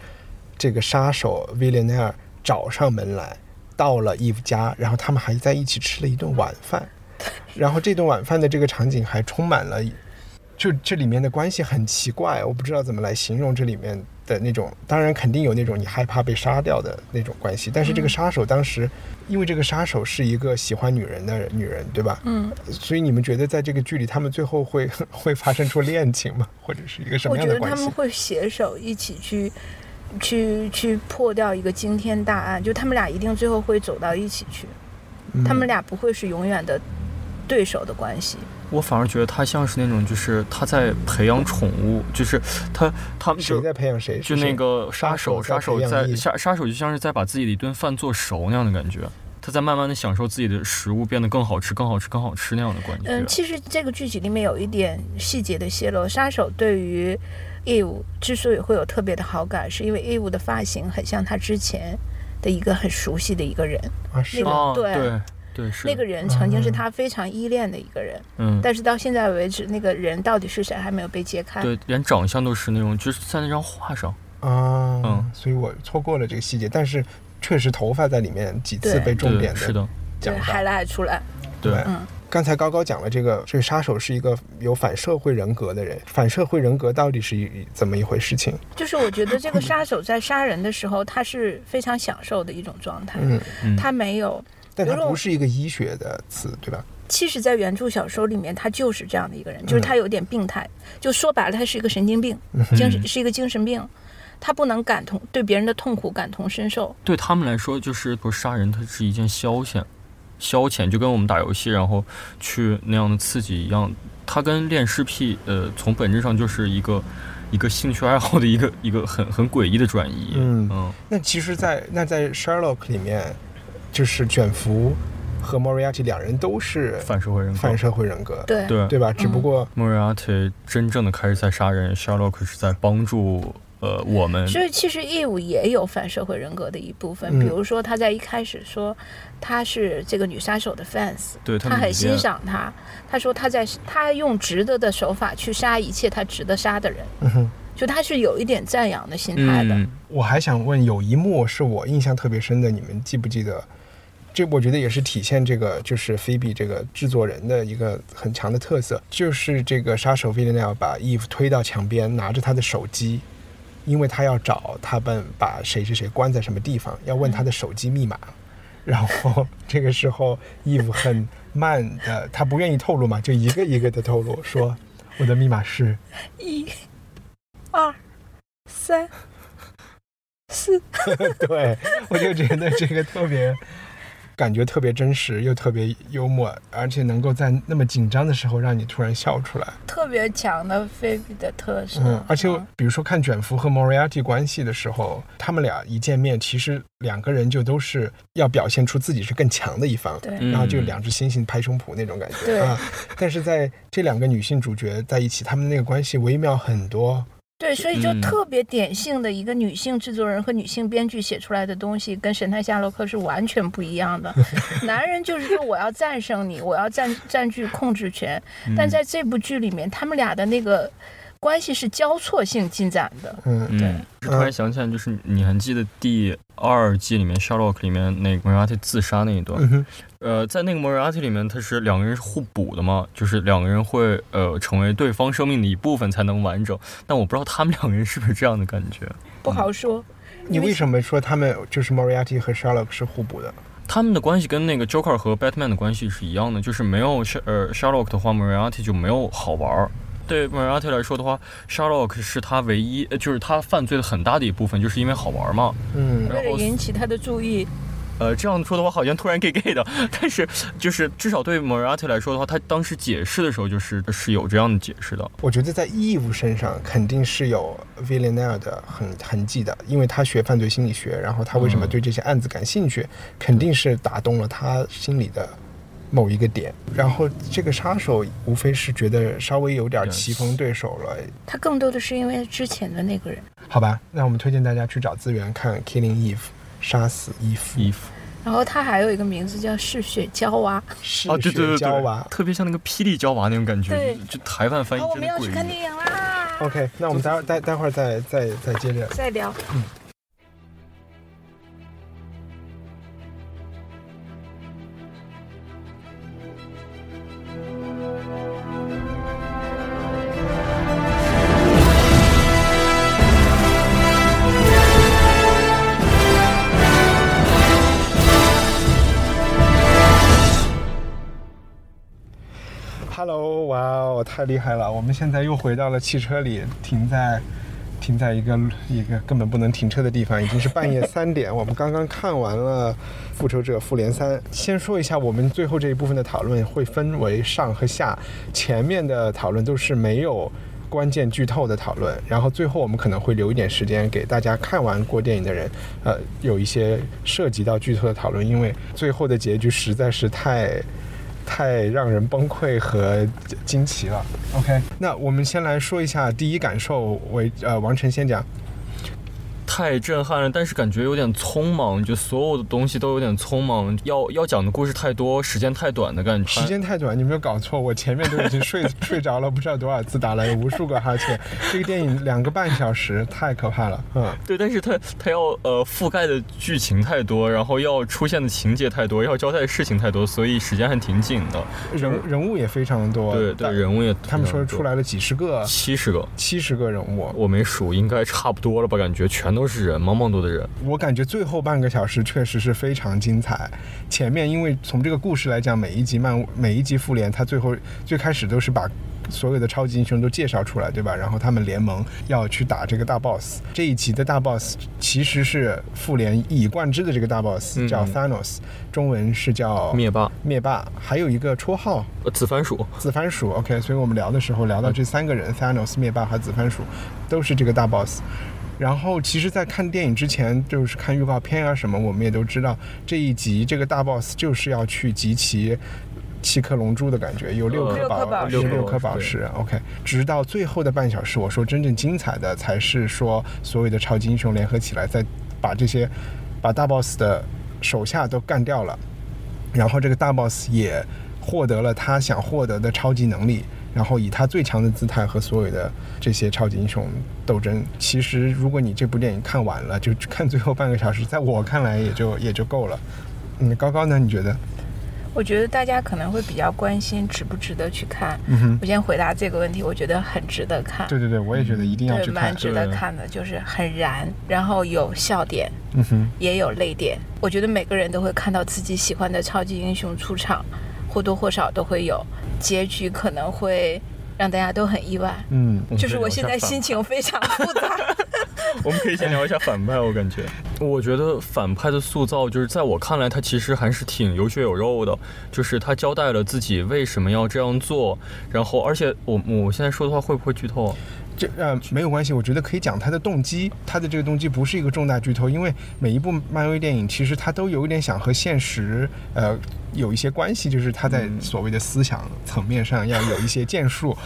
这个杀手 Villanelle 找上门来，到了 Eve 家，然后他们还在一起吃了一顿晚饭，然后这顿晚饭的这个场景还充满了，就这里面的关系很奇怪，我不知道怎么来形容这里面的那种，当然肯定有那种你害怕被杀掉的那种关系，但是这个杀手当时，因为这个杀手是一个喜欢女人的女人，对吧？嗯，所以你们觉得在这个剧里，他们最后会 会发生出恋情吗？或者是一个什么样的关系我觉得他们？会携手一起去。去去破掉一个惊天大案，就他们俩一定最后会走到一起去，嗯他们俩不会是永远的对手的关系。我反而觉得他像是那种，就是他在培养宠物，就是他他们就谁在培养谁？就那个杀手，杀手在在杀杀手就像是在把自己的一顿饭做熟那样的感觉，他在慢慢的享受自己的食物变得更好吃、更好吃、更好吃那样的感觉。嗯，其实这个剧集里面有一点细节的泄露，杀手对于 Eve 之所以会有特别的好感，是因为 Eve 的发型很像他之前的一个很熟悉的一个人，啊，是那个吗？哦，对对对是那个人曾经是他非常依恋的一个人，嗯，但是到现在为止，那个人到底是谁还没有被揭开。对，连长相都是那种，就是在那张画上。啊，嗯所以我错过了这个细节，但是确实头发在里面几次被重，点的是的，对，讲到。海拉出来，对对嗯，刚才高高讲了这个，这个杀手是一个有反社会人格的人，反社会人格到底是一怎么一回事情？就是我觉得这个杀手在杀人的时候，他是非常享受的一种状态，嗯，嗯他没有。但它不是一个医学的词，对吧？其实，在原著小说里面，他就是这样的一个人，就是嗯他有点病态，就说白了，他是一个神经病，精神是一个精神病，他不能感同对别人的痛苦感同身受。对他们来说，就是说杀人，它是一件消遣，消遣就跟我们打游戏然后去那样的刺激一样。它跟恋尸癖，呃，从本质上就是一个一个兴趣爱好的一个一个很很诡异的转移。嗯嗯那其实在，那在 Sherlock 里面，就是卷福和 Moriarty 两人都是反社会人格。反社会人格，对，对对吧？只不过莫瑞亚蒂真正的开始在杀人，Sherlock 是在帮助呃我们。所以其实义务也有反社会人格的一部分，嗯比如说他在一开始说他是这个女杀手的 fans，对他他很欣赏她，他说他在他用值得的手法去杀一切他值得杀的人，嗯哼就他是有一点赞扬的心态的。嗯，我还想问，有一幕是我印象特别深的，你们记不记得？这我觉得也是体现这个就是菲比这个制作人的一个很强的特色，就是这个杀手 a n e l 把 Eve 推到墙边，拿着他的手机，因为他要找他们把谁谁谁关在什么地方，要问他的手机密码。然后这个时候，Eve 很慢的，他不愿意透露嘛，就一个一个的透露，说我的密码是一、二、三、四，对，我就觉得这个特别，感觉特别真实，又特别幽默，而且能够在那么紧张的时候让你突然笑出来。特别强的菲比的特色。嗯，而且比如说看卷福和 Moriarty 关系的时候，他们俩一见面，其实两个人就都是要表现出自己是更强的一方。对，嗯然后就两只猩猩拍胸脯那种感觉对啊，但是在这两个女性主角在一起，他们那个关系微妙很多。对，所以就嗯。特别典型的一个女性制作人和女性编剧写出来的东西，跟《神探夏洛克》是完全不一样的。男人就是说我要战胜你，我要占占据控制权，但在这部剧里面，他们俩的那个关系是交错性进展的。嗯，嗯，突然想起来，就是你还记得第二季里面 Sherlock 里面那个 Moriarty 自杀那一段？嗯，呃，在那个 Moriarty 里面，他是两个人是互补的嘛，就是两个人会呃成为对方生命的一部分才能完整。但我不知道他们两个人是不是这样的感觉。不好说，你为什么说他们就是 Moriarty 和 Sherlock 是互补的？他们的关系跟那个 Joker 和 Batman 的关系是一样的，就是没有 Sh 呃 Sherlock 的话，Moriarty 就没有好玩儿。对 Moriarty 来说的话，Sherlock 是他唯一，呃就是他犯罪的很大的一部分，就是因为好玩嘛。嗯为了引起他的注意，呃，这样说的话好像突然 gay gay 的，但是就是至少对 Moriarty 来说的话，他当时解释的时候就是是有这样的解释的。我觉得在 Eve 身上肯定是有 Villanelle 的痕痕迹的，因为他学犯罪心理学，然后他为什么嗯对这些案子感兴趣，肯定是打动了他心里的某一个点。然后这个杀手无非是觉得稍微有点棋逢对手了，他更多的是因为之前的那个人。好吧？那我们推荐大家去找资源看《Killing Eve》，杀死伊芙，然后他还有一个名字叫嗜血娇娃。嗜啊，对对血对对娇娃，。特别像那个霹雳娇娃那种感觉，对就就台湾翻译，我真的诡们要去看。电影啦。OK，那我们待待待会儿再再再接着再聊。Hello，哇哦，太厉害了！我们现在又回到了汽车里，停在停在一个一个根本不能停车的地方，已经是半夜三点。我们刚刚看完了《复仇者复联三》，先说一下我们最后这一部分的讨论会分为上和下，前面的讨论都是没有关键剧透的讨论，然后最后我们可能会留一点时间给大家看完过电影的人，呃，有一些涉及到剧透的讨论，因为最后的结局实在是太。太让人崩溃和惊奇了。OK，那我们先来说一下第一感受，为呃王晨先讲。太震撼了，但是感觉有点匆忙，就所有的东西都有点匆忙，要要讲的故事太多，时间太短的感觉。时间太短，你没有搞错，我前面都已经睡 睡着了，不知道多少次，打了无数个哈欠。这个电影两个半小时，太可怕了。嗯，对，但是它它要呃覆盖的剧情太多，然后要出现的情节太多，要交代的事情太多，所以时间还挺紧的。人人物也非常多，对对，人物也他们说出来了几十个，七十个，七十个人物，我没数，应该差不多了吧？感觉全都。是人，茫茫多的人。我感觉最后半个小时确实是非常精彩。前面因为从这个故事来讲，每一集漫每一集复联，它最后最开始都是把所有的超级英雄都介绍出来，对吧？然后他们联盟要去打这个大 boss。这一集的大 boss 其实是复联一以贯之的这个大 boss，叫 Thanos，中文是叫灭霸。灭霸还有一个绰号，呃紫番薯。紫番薯。OK，所以我们聊的时候聊到这三个人，Thanos、灭霸和紫番薯，都是这个大 boss。然后，其实，在看电影之前，就是看预告片啊什么，我们也都知道这一集这个大 boss 就是要去集齐七颗龙珠的感觉，有六颗宝，有六颗宝石。OK，直到最后的半小时，我说真正精彩的才是说所有的超级英雄联合起来，再把这些把大 boss 的手下都干掉了，然后这个大 boss 也获得了他想获得的超级能力。然后以他最强的姿态和所有的这些超级英雄斗争，其实如果你这部电影看完了，就看最后半个小时，在我看来也就 也就够了。嗯，高高呢？你觉得？我觉得大家可能会比较关心值不值得去看。嗯哼。我先回答这个问题，我觉得很值得看。对对对，我也觉得一定要去看。蛮值得看的，就是很燃，然后有笑点，嗯哼，也有泪点。我觉得每个人都会看到自己喜欢的超级英雄出场，或多或少都会有。结局可能会让大家都很意外，嗯，就是我现在心情非常复杂。我们可以先聊一下反派，我感觉，我觉得反派的塑造，就是在我看来，他其实还是挺有血有肉的，就是他交代了自己为什么要这样做，然后，而且我我现在说的话会不会剧透？这呃没有关系，我觉得可以讲他的动机，他的这个动机不是一个重大剧透，因为每一部漫威电影其实他都有一点想和现实呃有一些关系，就是他在所谓的思想层面上要有一些建树。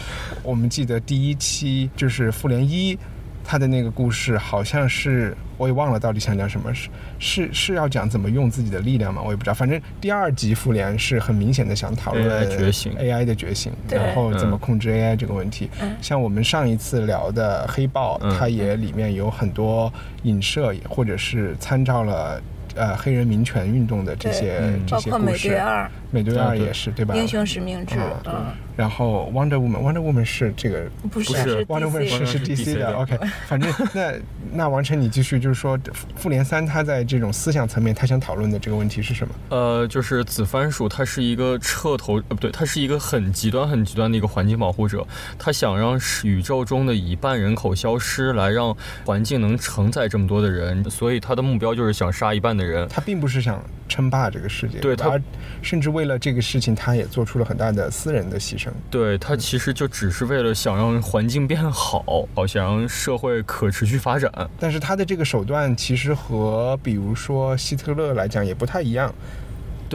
我们记得第一期就是复联一。他的那个故事好像是我也忘了到底想讲什么，是是是要讲怎么用自己的力量吗？我也不知道。反正第二集复联是很明显的想讨论觉醒 AI 的觉醒，然后怎么控制 AI 这个问题。像我们上一次聊的黑豹，它也里面有很多影射或者是参照了呃黑人民权运动的这些这些故事。包括美队二，美队二也是对吧？英雄使命制，嗯。然后 Wonder Woman，Wonder Woman 是这个不是 Wonder Woman 是是 DC 的，OK。反正那那王晨你继续就是说复联三他在这种思想层面他想讨论的这个问题是什么？呃，就是紫番薯它是一个彻头呃不对，它是一个很极端很极端的一个环境保护者，他想让宇宙中的一半人口消失，来让环境能承载这么多的人，所以他的目标就是想杀一半的人。他并不是想称霸这个世界，对他甚至为了这个事情他也做出了很大的私人的牺牲。对他其实就只是为了想让环境变好，好想让社会可持续发展。但是他的这个手段其实和比如说希特勒来讲也不太一样。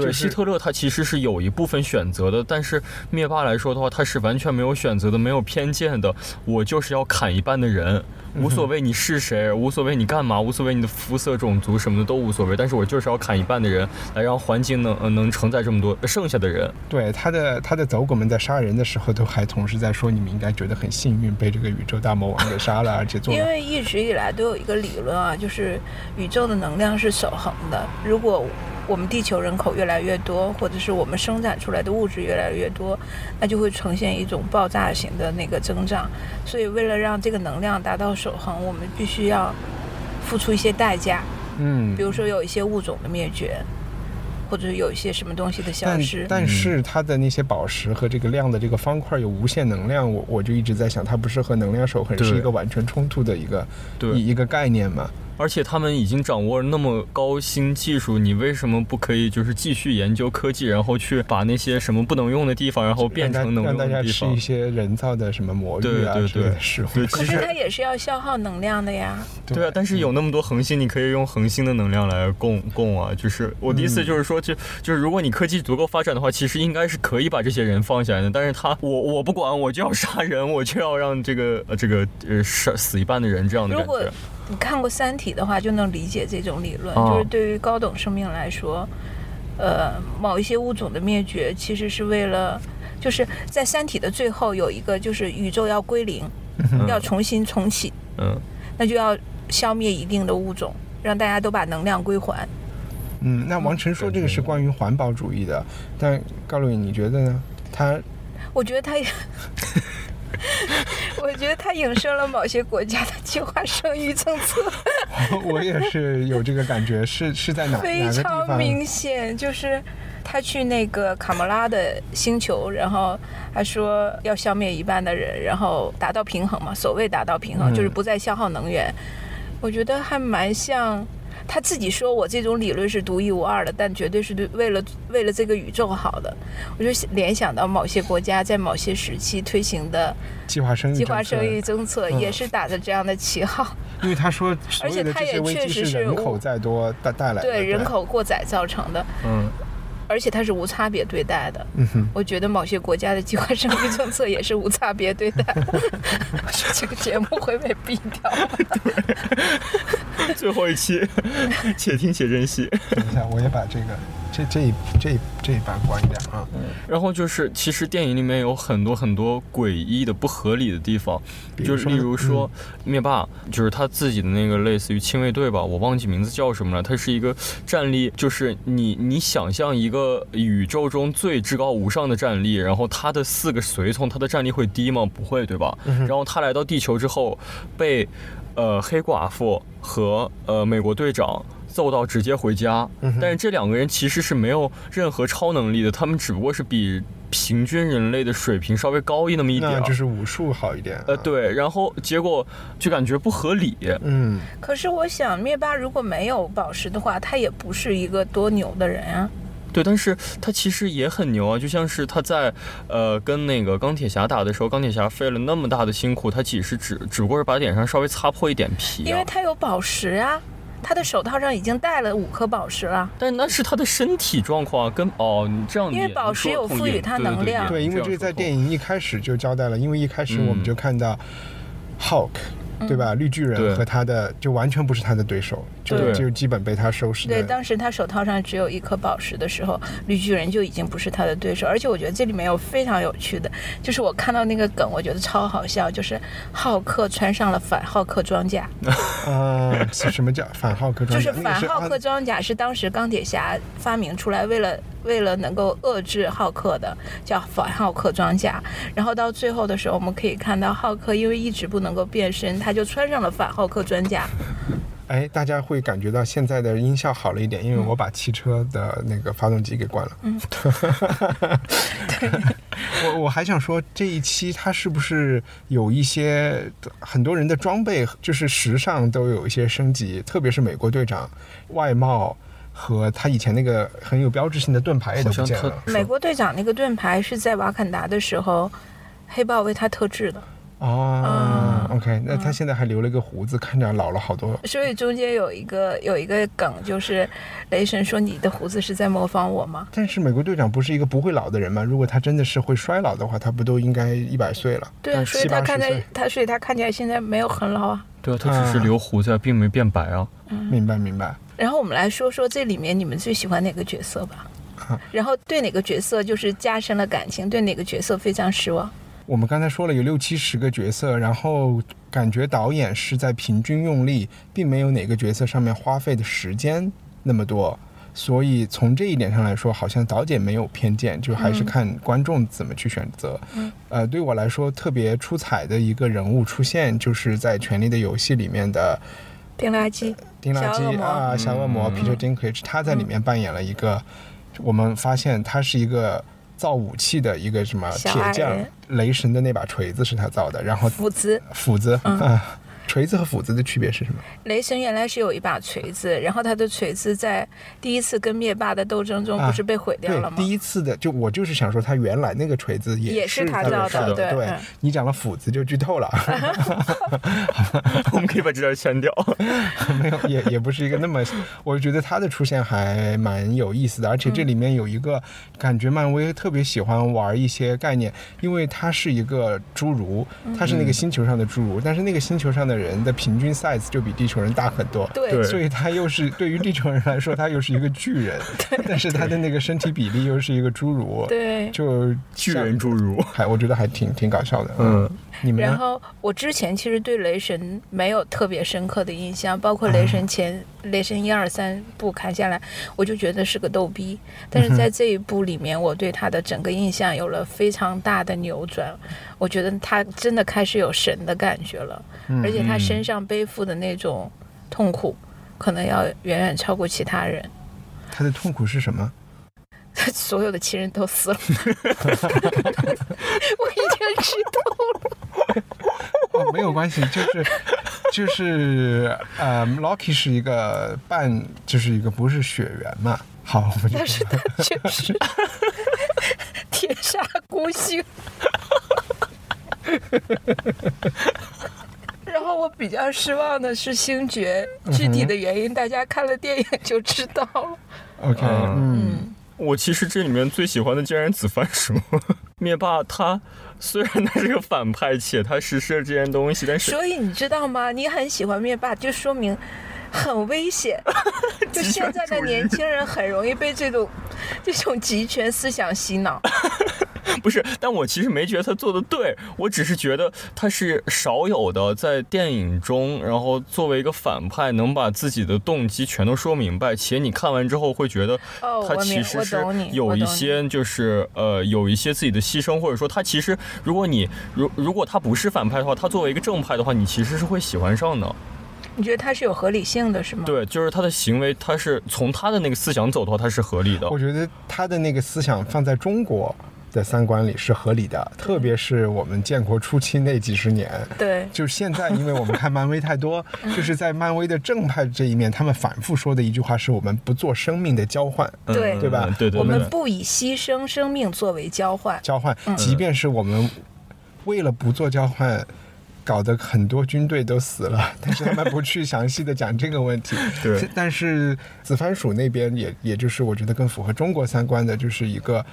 对，希特勒他其实是有一部分选择的，但是灭霸来说的话，他是完全没有选择的，没有偏见的。我就是要砍一半的人。无所谓你是谁，无所谓你干嘛，无所谓你的肤色、种族什么的都无所谓，但是我就是要砍一半的人，来让环境能能承载这么多剩下的人。对他的他的走狗们在杀人的时候，都还同时在说你们应该觉得很幸运，被这个宇宙大魔王给杀了，而且做。因为一直以来都有一个理论啊，就是宇宙的能量是守恒的，如果。我们地球人口越来越多，或者是我们生产出来的物质越来越多，那就会呈现一种爆炸型的那个增长。所以，为了让这个能量达到守恒，我们必须要付出一些代价。嗯，比如说有一些物种的灭绝，或者有一些什么东西的消失。但是它的那些宝石和这个量的这个方块有无限能量，我我就一直在想，它不是和能量守恒是一个完全冲突的一个对一一个概念吗？而且他们已经掌握了那么高新技术，你为什么不可以就是继续研究科技，然后去把那些什么不能用的地方，然后变成能用的地方大家吃一？些人造的什么魔对芋啊对之类的对食物。对，可其实是它也是要消耗能量的呀。对啊，但是有那么多恒星，你可以用恒星的能量来供供啊。就是我的意思就是说，就就是如果你科技足够发展的话，其实应该是可以把这些人放下来的。但是他我我不管，我就要杀人，我就要让这个呃这个呃杀死一半的人这样的如果感觉。你看过《三体》的话，就能理解这种理论，哦就是对于高等生命来说，呃，某一些物种的灭绝其实是为了，就是在《三体》的最后有一个，就是宇宙要归零，要重新重启，嗯，那就要消灭一定的物种，让大家都把能量归还。嗯，那王晨说这个是关于环保主义的，但高露颖你觉得呢？他我觉得他也，我觉得它影射了某些国家的计划生育政策。我也是有这个感觉，是是在哪非？常明显，就是他去那个卡莫拉的星球，然后他说要消灭一半的人，然后达到平衡嘛。所谓达到平衡，嗯就是不再消耗能源。我觉得还蛮像。他自己说我这种理论是独一无二的，但绝对是对为了为了这个宇宙好的。我就联想到某些国家在某些时期推行的计划生育计划政策生育政策，嗯也是打着这样的旗号。因为他说 而且他也确实是人口再多带带来的，对人口过载造成的。嗯，而且它是无差别对待的。嗯哼，我觉得某些国家的计划生育政策也是无差别对待。这个节目会被毙掉。最后一期，且听且珍惜。等一下，我也把这个这这一这一这一版关掉啊。然后就是，其实电影里面有很多很多诡异的、不合理的地方，就是例如说，灭霸就是他自己的那个类似于亲卫队吧，我忘记名字叫什么了。他是一个战力，就是你你想象一个宇宙中最至高无上的战力，然后他的四个随从，他的战力会低吗？不会，对吧？然后他来到地球之后，被呃黑寡妇和呃美国队长。揍到直接回家，但是这两个人其实是没有任何超能力的，他们只不过是比平均人类的水平稍微高一那么一点就是武术好一点。呃，，对，然后结果就感觉不合理。嗯，可是我想，灭霸如果没有宝石的话，他也不是一个多牛的人啊。对，但是他其实也很牛啊，就像是他在呃跟那个钢铁侠打的时候，钢铁侠费了那么大的辛苦，他只是只只不过是把脸上稍微擦破一点皮、啊，因为他有宝石啊，他的手套上已经戴了五颗宝石了。但那是他的身体状况啊跟哦，你这样因为宝石有赋予他能量对，因为这个在电影影一开始就交代了，因为一开始嗯我们就看到 Hulk。对吧？绿巨人和他的就完全不是他的对手，就就基本被他收拾的。对，当时他手套上只有一颗宝石的时候，绿巨人就已经不是他的对手。而且我觉得这里面有非常有趣的，就是我看到那个梗，我觉得超好笑，就是浩克穿上了反浩克装甲，啊，是什么叫反浩克装甲就是反浩克装甲是当时钢铁侠发明出来，为了为了能够遏制浩克的，叫反浩克装甲。然后到最后的时候，我们可以看到浩克因为一直不能够变身，他就穿上了反浩克装甲。哎，大家会感觉到现在的音效好了一点，因为我把汽车的那个发动机给关了。嗯，我我还想说，这一期它是不是有一些很多人的装备，就是时尚都有一些升级，特别是美国队长外貌和他以前那个很有标志性的盾牌也都不见了。美国队长那个盾牌是在瓦坎达的时候，黑豹为他特制的。哦、嗯 o k 那他现在还留了一个胡子，看着老了好多。所以中间有一个有一个梗，就是雷神说：“你的胡子是在模仿我吗但是美国队长不是一个不会老的人吗？如果他真的是会衰老的话，他不都应该一百岁了？”？对啊，所以他看起来八十岁他所以他看起来现在没有很老啊。对啊，他只是留胡子啊，并没变白啊。明白明白。然后我们来说说这里面你们最喜欢哪个角色吧。然后对哪个角色就是加深了感情，对哪个角色非常失望。我们刚才说了有六七十个角色，然后感觉导演是在平均用力，并没有哪个角色上面花费的时间那么多。所以从这一点上来说，好像导演没有偏见，就还是看观众怎么去选择。嗯呃，对我来说特别出彩的一个人物出现，就是在《权力的游戏》里面的丁垃圾，丁垃小恶魔。圾啊，小恶魔嗯。Peter Dinklage，他在里面扮演了一个我们发现他是一个造武器的一个什么铁匠，雷神的那把锤子是他造的，然后斧子，斧子啊，锤子和斧子的区别是什么？雷神原来是有一把锤子，然后他的锤子在第一次跟灭霸的斗争中啊不是被毁掉了，吗？对第一次的就我就是想说，他原来那个锤子也是他造的对对嗯你讲了斧子就剧透了，我们可以把这段删掉。没有也也不是一个那么，我觉得他的出现还蛮有意思的，而且这里面有一个感觉，漫威特别喜欢玩一些概念，因为他是一个侏儒，他是那个星球上的侏儒，但是那个星球上的人的平均 size 就比地球人大很多，对。对。所以他又是对于地球人来说，他又是一个巨人，但是他的那个身体比例又是一个侏儒，对。就巨人侏儒，还我觉得还挺挺搞笑的。嗯，你们？然后我之前其实对雷神没有特别深刻的印象，包括雷神前、雷神一二三部看下来，我就觉得是个逗逼。但是在这一部里面，我对他的整个印象有了非常大的扭转。我觉得他真的开始有神的感觉了，而且他身上背负的那种痛苦，可能要远远超过其他人。他的痛苦是什么？他 所有的亲人都死了，我已经知道了。哦，没有关系，就是就是呃，Loki 是一个半，就是一个不是血缘嘛。好，我们就但是他确实 铁砂孤星。然后我比较失望的是星爵，具体的原因大家看了电影就知道了。OK，嗯，我其实这里面最喜欢的竟然是紫番薯。灭霸他虽然他是个反派，且他实施了这件东西，但是所以你知道吗？你很喜欢灭霸，就说明很危险。就现在的年轻人很容易被这种这种集权思想洗脑。不是，但我其实没觉得他做的对，我只是觉得他是少有的在电影中，然后作为一个反派，能把自己的动机全都说明白，且你看完之后会觉得他其实是有一些就是呃有一些自己的牺牲，或者说他其实如果你如如果他不是反派的话，他作为一个正派的话，你其实是会喜欢上的。你觉得他是有合理性的，是吗？对，就是他的行为，他是从他的那个思想走的话，他是合理的我。觉得他的那个思想放在中国的三观里是合理的，特别是我们建国初期那几十年。对就是现在，因为我们看漫威太多，就是在漫威的正派这一面，他们反复说的一句话是我们不做生命的交换，对嗯对吧对对对我们不以牺牲生命作为交换。交换，即便是我们为了不做交换。搞得很多军队都死了，但是他们不去详细的讲这个问题。对但是紫番薯那边也也就是我觉得更符合中国三观的，就是一个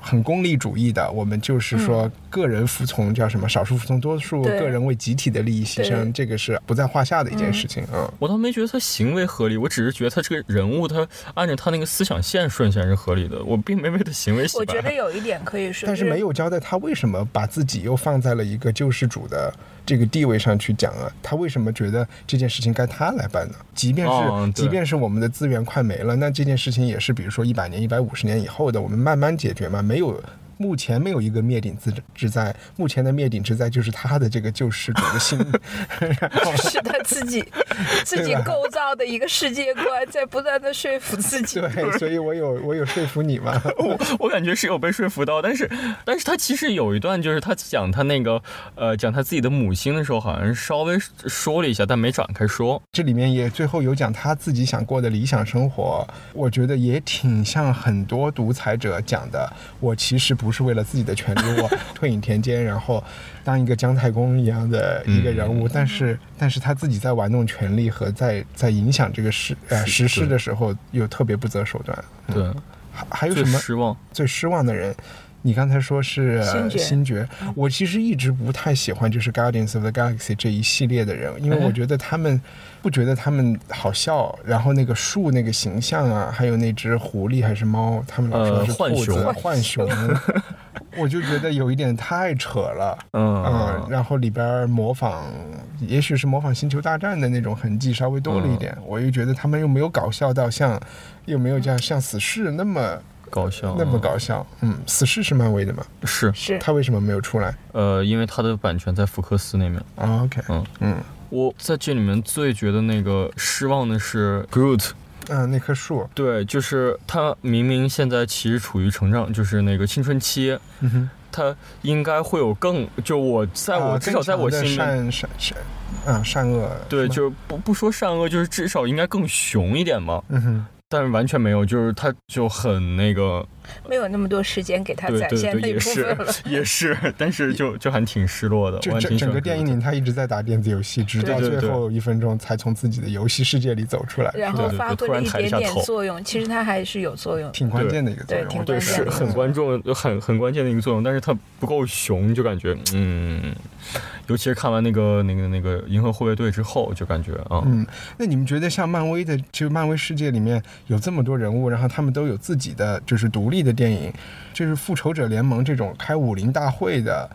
很功利主义的，我们就是说个人服从叫什么少数服从多数，个人为集体的利益牺牲，这个是不在话下的一件事情。嗯，我倒没觉得他行为合理，我只是觉得他这个人物，他按照他那个思想线顺下是合理的，我并没为他行为洗白。我觉得有一点可以说，但是没有交代他为什么把自己又放在了一个救世主的这个地位上去讲啊？他为什么觉得这件事情该他来办呢？即便是、哦即便是我们的资源快没了，那这件事情也是比如说一百年、一百五十年以后的，我们慢慢解决嘛，没有。目前没有一个灭顶之之灾，目前的灭顶之灾就是他的这个救世主的心，然 后是他自己 自己构造的一个世界观，在不断的说服自己。对，所以我有我有说服你吗？我我感觉是有被说服到，但是但是他其实有一段就是他讲他那个呃讲他自己的母亲的时候，好像稍微说了一下，但没展开说。这里面也最后有讲他自己想过的理想生活，我觉得也挺像很多独裁者讲的。我其实不是为了自己的权利，我 退隐田间，然后当一个姜太公一样的一个人物。但是，但是他自己在玩弄权力和在在影响这个事呃是实施的时候，又特别不择手段。对，还还有什么失望？最失望的人？你刚才说是呃星爵。星爵，我其实一直不太喜欢就是 Guardians of the Galaxy 这一系列的人，因为我觉得他们不觉得他们好笑，然后那个树那个形象啊，还有那只狐狸还是猫，他们老说呃是兔子浣熊。浣熊，我就觉得有一点太扯了。嗯，嗯，然后里边模仿，也许是模仿星球大战的那种痕迹稍微多了一点，我又觉得他们又没有搞笑到像，又没有像像死侍那么搞笑，那么搞笑。嗯，死侍是漫威的吗？是。是。他为什么没有出来、呃，因为他的版权在福克斯那边。啊 o k 嗯。嗯，我在这里面最觉得那个失望的是 Groot，嗯，那棵树，对，就是他明明现在其实处于成长，就是那个青春期，嗯哼，他应该会有更，就我在我、啊至少在我心里，善善善，嗯，善恶，对，是就是不不说善恶，就是至少应该更熊一点嘛。嗯哼，但是完全没有，就是他就很那个，没有那么多时间给他展对对对，现那一部也是分了。也是，但是就就还挺失落的。整整个电影里，他一直在打电子游戏，直到最后一分钟才从自己的游戏世界里走出来，然后发挥了一点点作用，其实他还是有作用。挺关键的一个作用。对是很关重、很很关键的一个作用，但是他不够熊，就感觉嗯，尤其是看完那个那个那个《银河护卫队》之后，就感觉啊，嗯，那你们觉得像漫威的，就漫威世界里面有这么多人物，然后他们都有自己的就是独立的电影，就是复仇者联盟这种开武林大会的，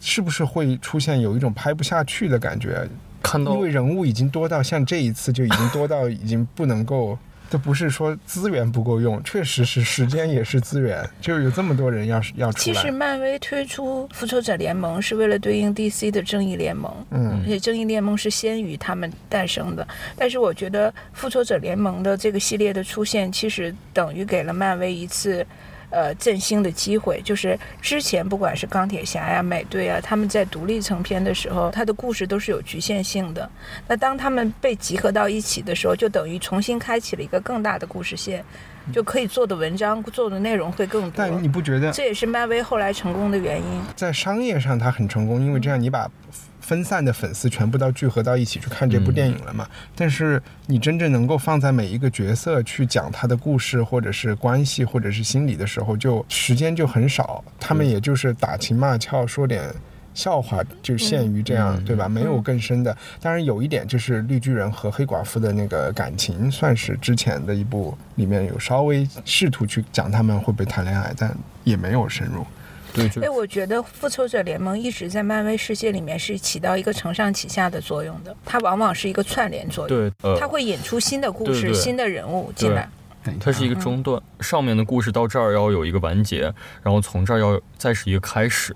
是不是会出现有一种拍不下去的感觉？看到因为人物已经多到像这一次就已经多到已经不能够。这不是说资源不够用，确实是时间也是资源，就有这么多人要要出来。其实漫威推出复仇者联盟是为了对应 DC 的正义联盟，嗯而且正义联盟是先于他们诞生的。但是我觉得复仇者联盟的这个系列的出现，其实等于给了漫威一次。呃，振兴的机会就是之前不管是钢铁侠呀、美队啊，他们在独立成片的时候，他的故事都是有局限性的。那当他们被集合到一起的时候，就等于重新开启了一个更大的故事线，就可以做的文章、做的内容会更多。但你不觉得这也是漫威后来成功的原因。在商业上它很成功，因为这样你把分散的粉丝全部都聚合到一起去看这部电影了嘛。但是你真正能够放在每一个角色去讲他的故事，或者是关系，或者是心理的时候，就时间就很少。他们也就是打情骂俏，说点。笑话就限于这样，嗯对吧？没有更深的。当然有一点就是绿巨人和黑寡妇的那个感情，算是之前的一部里面有稍微试图去讲他们会不会谈恋爱，但也没有深入。对，我觉得复仇者联盟一直在漫威世界里面是起到一个承上启下的作用的，它往往是一个串联作用，对呃，它会引出新的故事、对对新的人物进来。它是一个中断，上面的故事到这儿要有一个完结，然后从这儿要再是一个开始。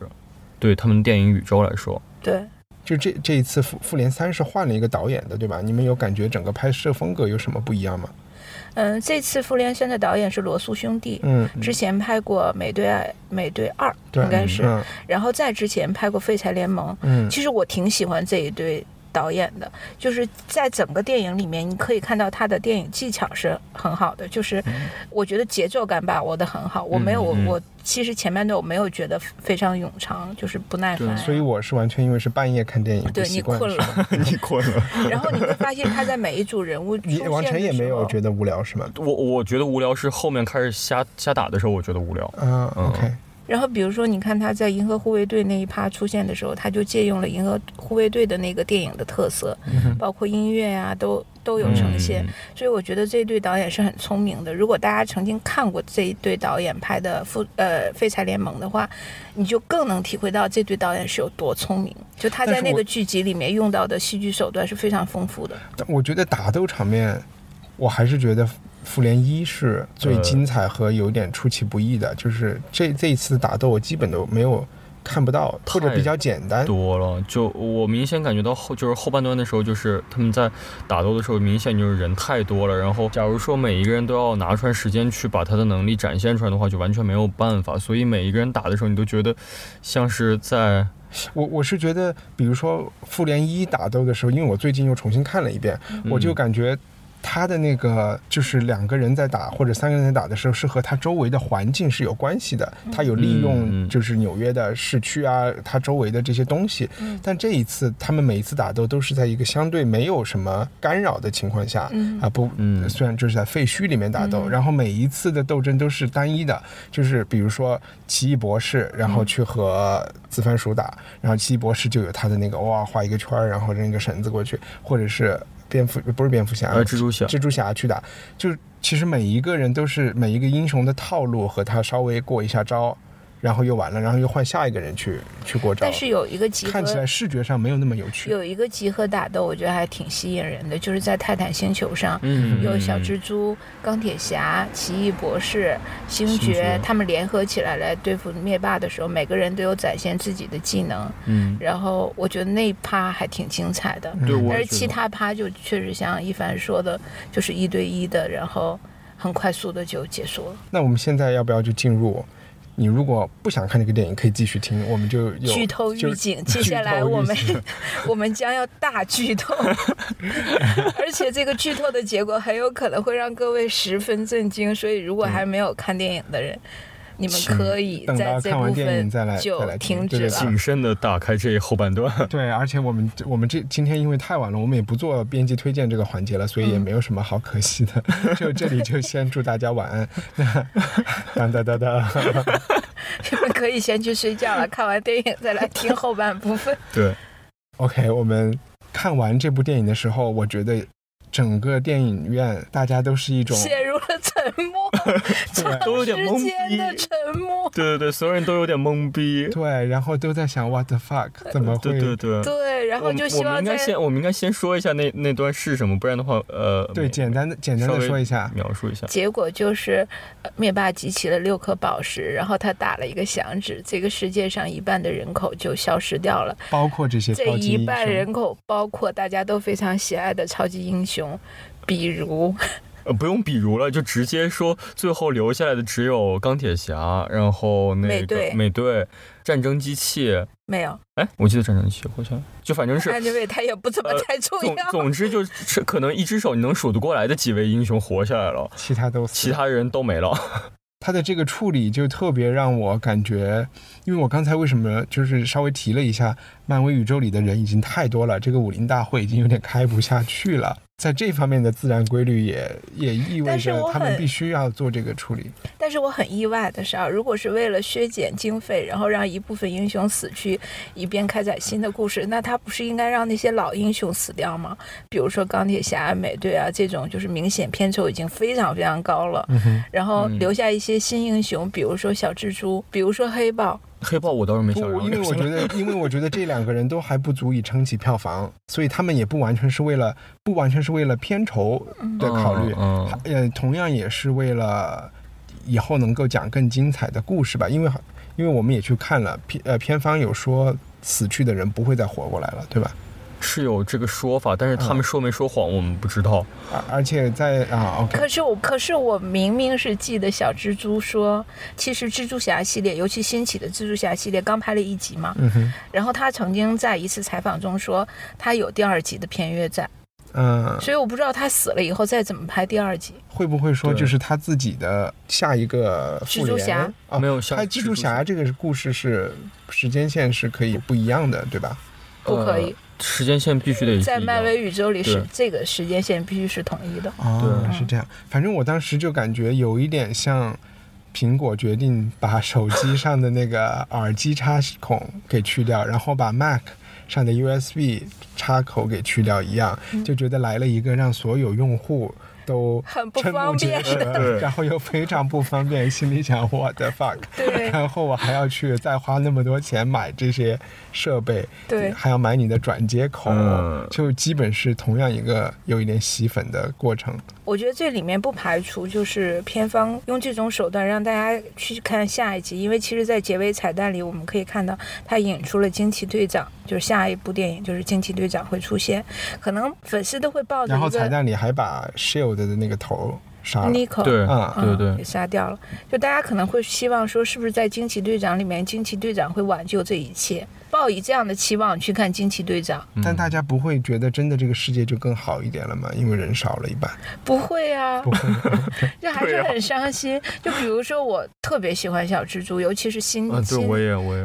对他们电影宇宙来说，对，就这这一次复复联三是换了一个导演的，对吧？你们有感觉整个拍摄风格有什么不一样吗？嗯，这次复联三的导演是罗素兄弟，嗯，之前拍过《美队二》《美队二》，应该是，嗯然后再之前拍过《废柴联盟》。嗯其实我挺喜欢这一对导演的，就是在整个电影里面，你可以看到他的电影技巧是很好的，就是我觉得节奏感把握的很好。我没有，嗯嗯我其实前半段我没有觉得非常冗长，就是不耐烦。所以我是完全因为是半夜看电影，对 你困了，你困了。然后你会发现他在每一组人物出你现王晨也没有。觉得无聊是吗？我我觉得无聊是后面开始瞎瞎打的时候，我觉得无聊。啊嗯，OK，然后比如说，你看他在《银河护卫队》那一趴出现的时候，他就借用了《银河护卫队》的那个电影的特色，包括音乐啊，都都有呈现。嗯所以我觉得这一对导演是很聪明的。如果大家曾经看过这一对导演拍的《复呃废柴联盟》的话，你就更能体会到这对导演是有多聪明。就他在那个剧集里面用到的戏剧手段是非常丰富的。但我觉得打斗场面，我还是觉得复联一是最精彩和有点出其不意的。就是这这一次打斗，我基本都没有看不到，或者比较简单。多了，就我明显感觉到后就是后半段的时候，就是他们在打斗的时候，明显就是人太多了。然后，假如说每一个人都要拿出来时间去把他的能力展现出来的话，就完全没有办法。所以每一个人打的时候，你都觉得像是在我我是觉得，比如说复联一打斗的时候，因为我最近又重新看了一遍，我就感觉。他的那个就是两个人在打或者三个人在打的时候，是和他周围的环境是有关系的。他有利嗯用嗯就是纽约的市区啊，他周围的这些东西。但这一次他们每一次打斗都是在一个相对没有什么干扰的情况下，啊不，嗯。虽然就是在废墟里面打斗，然后每一次的斗争都是单一的，就是比如说奇异博士，然后去和紫番薯打，然后奇异博士就有他的那个哇画一个圈儿，然后扔一个绳子过去，或者是蝙蝠不是蝙蝠侠，呃蜘蛛侠蜘蛛侠去打，就其实每一个人都是每一个英雄的套路和他稍微过一下招。然后又完了，然后又换下一个人去去过招。但是有一个集合，看起来视觉上没有那么有趣。有一个集合打斗，我觉得还挺吸引人的，就是在泰坦星球上，嗯有小蜘蛛、钢铁侠、奇异博士、星爵，他们联合起来来对付灭霸的时候，每个人都有展现自己的技能，嗯，然后我觉得那一趴还挺精彩的。对，我但是其他趴就确实像一凡说的，就是一对一的，然后很快速的就结束了。那我们现在要不要就进入？你如果不想看这个电影，可以继续听，我们就有剧透预警，接下来我们 我们将要大剧透，而且这个剧透的结果很有可能会让各位十分震惊，所以如果还没有看电影的人，你们可以等到在这部看完电影分再来再就来听停止对对对了谨。慎的打开这后半段。对，而且我们我们这今天因为太晚了，我们也不做编辑推荐这个环节了，所以也没有什么好可惜的。就这里就先祝大家晚安。那当当当当，你们可以先去睡觉了，看完电影再来听后半部分。对，OK，我们看完这部电影的时候，我觉得整个电影院大家都是一种陷入了沉默，都有点懵长时间的逼。沉默。对对对，所有人都有点懵逼。对，然后都在想 What the fuck，怎么会？对对对。对，然后就希望在我们应该先，我们应该先说一下那那段是什么，不然的话，呃，对简单的简单的说一下，描述一下。结果就是，呃灭霸集齐了六颗宝石，然后他打了一个响指，这个世界上一半的人口就消失掉了。包括这些这超级英一半。人口包括大家都非常喜爱的超级英雄，比如呃，不用比如了，就直接说，最后留下来的只有钢铁侠，然后那个美队美队、战争机器。没有，哎，我记得战争机器好像就反正是。他也不怎么呃太重总要。总之就是可能一只手你能数得过来的几位英雄活下来了，其他都死其他人都没了。他的这个处理就特别让我感觉，因为我刚才为什么就是稍微提了一下，漫威宇宙里的人已经太多了，这个武林大会已经有点开不下去了。在这方面的自然规律也也意味着他们必须要做这个处理。但是我很意外的是啊，如果是为了削减经费，然后让一部分英雄死去，以便开展新的故事，那他不是应该让那些老英雄死掉吗？比如说钢铁侠、美队啊这种，就是明显片酬已经非常非常高了，然后嗯留下一些新英雄，比如说小蜘蛛，比如说黑豹。黑豹我倒是没想，到，因为我觉得，因为我觉得这两个人都还不足以撑起票房，所以他们也不完全是为了不完全是为了片酬的考虑，呃，同样也是为了以后能够讲更精彩的故事吧。因为因为我们也去看了片呃片方有说死去的人不会再活过来了，对吧？是有这个说法，但是他们说没说谎我们不知道。而而且在啊，OK，可是我，可是我明明是记得小蜘蛛说，其实蜘蛛侠系列，尤其新起的蜘蛛侠系列刚拍了一集嘛，嗯哼，然后他曾经在一次采访中说，他有第二集的片约在，嗯、所以我不知道他死了以后再怎么拍第二集。会不会说就是他自己的下一个蜘蛛侠。啊？没有像拍蜘蛛侠。侠这个故事是时间线是可以不一样的，对吧？不可以，呃时间线必须得在漫威宇宙里是这个时间线必须是统一的。哦，对。是这样。反正我当时就感觉有一点像苹果决定把手机上的那个耳机插孔给去掉，然后把 Mac 上的 USB 插口给去掉一样，就觉得来了一个让所有用户。都很不瞠目方便。结舌然后又非常不方便，心里想 what the fuck，对。然后我还要去再花那么多钱买这些设备，对还要买你的转接口，嗯就基本是同样一个有一点洗粉的过程。我觉得这里面不排除就是片方用这种手段让大家去看下一集，因为其实，在结尾彩蛋里我们可以看到他引出了惊奇队长，就是下一部电影就是惊奇队长会出现，可能粉丝都会抱着然后彩蛋里还把 Shield 的那个头杀了。Nico 对啊对对给杀掉了。就大家可能会希望说，是不是在惊奇队长里面，惊奇队长会挽救这一切？抱以这样的期望去看惊奇队长，但大家不会觉得真的这个世界就更好一点了吗？因为人少了一半。不会啊，不会，这还是很伤心。就比如说，我特别喜欢小蜘蛛，尤其是新、啊，新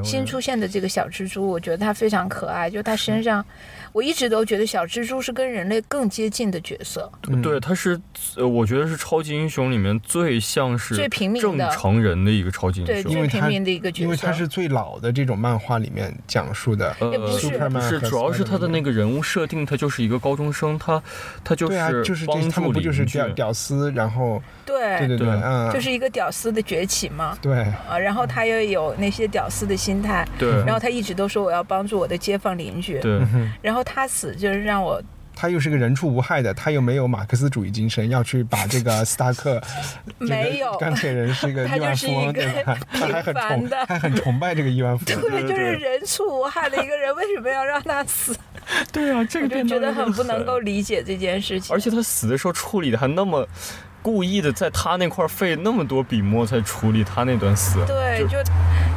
新出现的这个小蜘蛛，我觉得它非常可爱，就它身上，我一直都觉得小蜘蛛是跟人类更接近的角色，嗯。对，他是呃，我觉得是超级英雄里面最像是最平民正的常人的一个超级对，英雄。对最平民的一个角色。因为他是最老的这种漫画里面讲述的。也不是。不是，主要是他的那个人物设定，他就是一个高中生，他他就是啊，就是这帮助他们不就是邻居屌屌丝，然后对。对对对，对。嗯，就是一个屌丝的崛起嘛。对，啊，然后他又有那些屌丝的心态，对。然后他一直都说我要帮助我的街坊邻居，对。然后他死就是让我他又是个人畜无害的，他又没有马克思主义精神，要去把这个 斯塔克没有钢铁人是一个亿万富翁，对吧？他还很崇平凡的还很崇拜这个亿万富翁。对，就是人畜无害的一个人，为什么要让他死？对啊，这个就觉得很不能够理解这件事情。而且他死的时候处理的还那么故意的，在他那块儿费那么多笔墨才处理他那段死。对，就就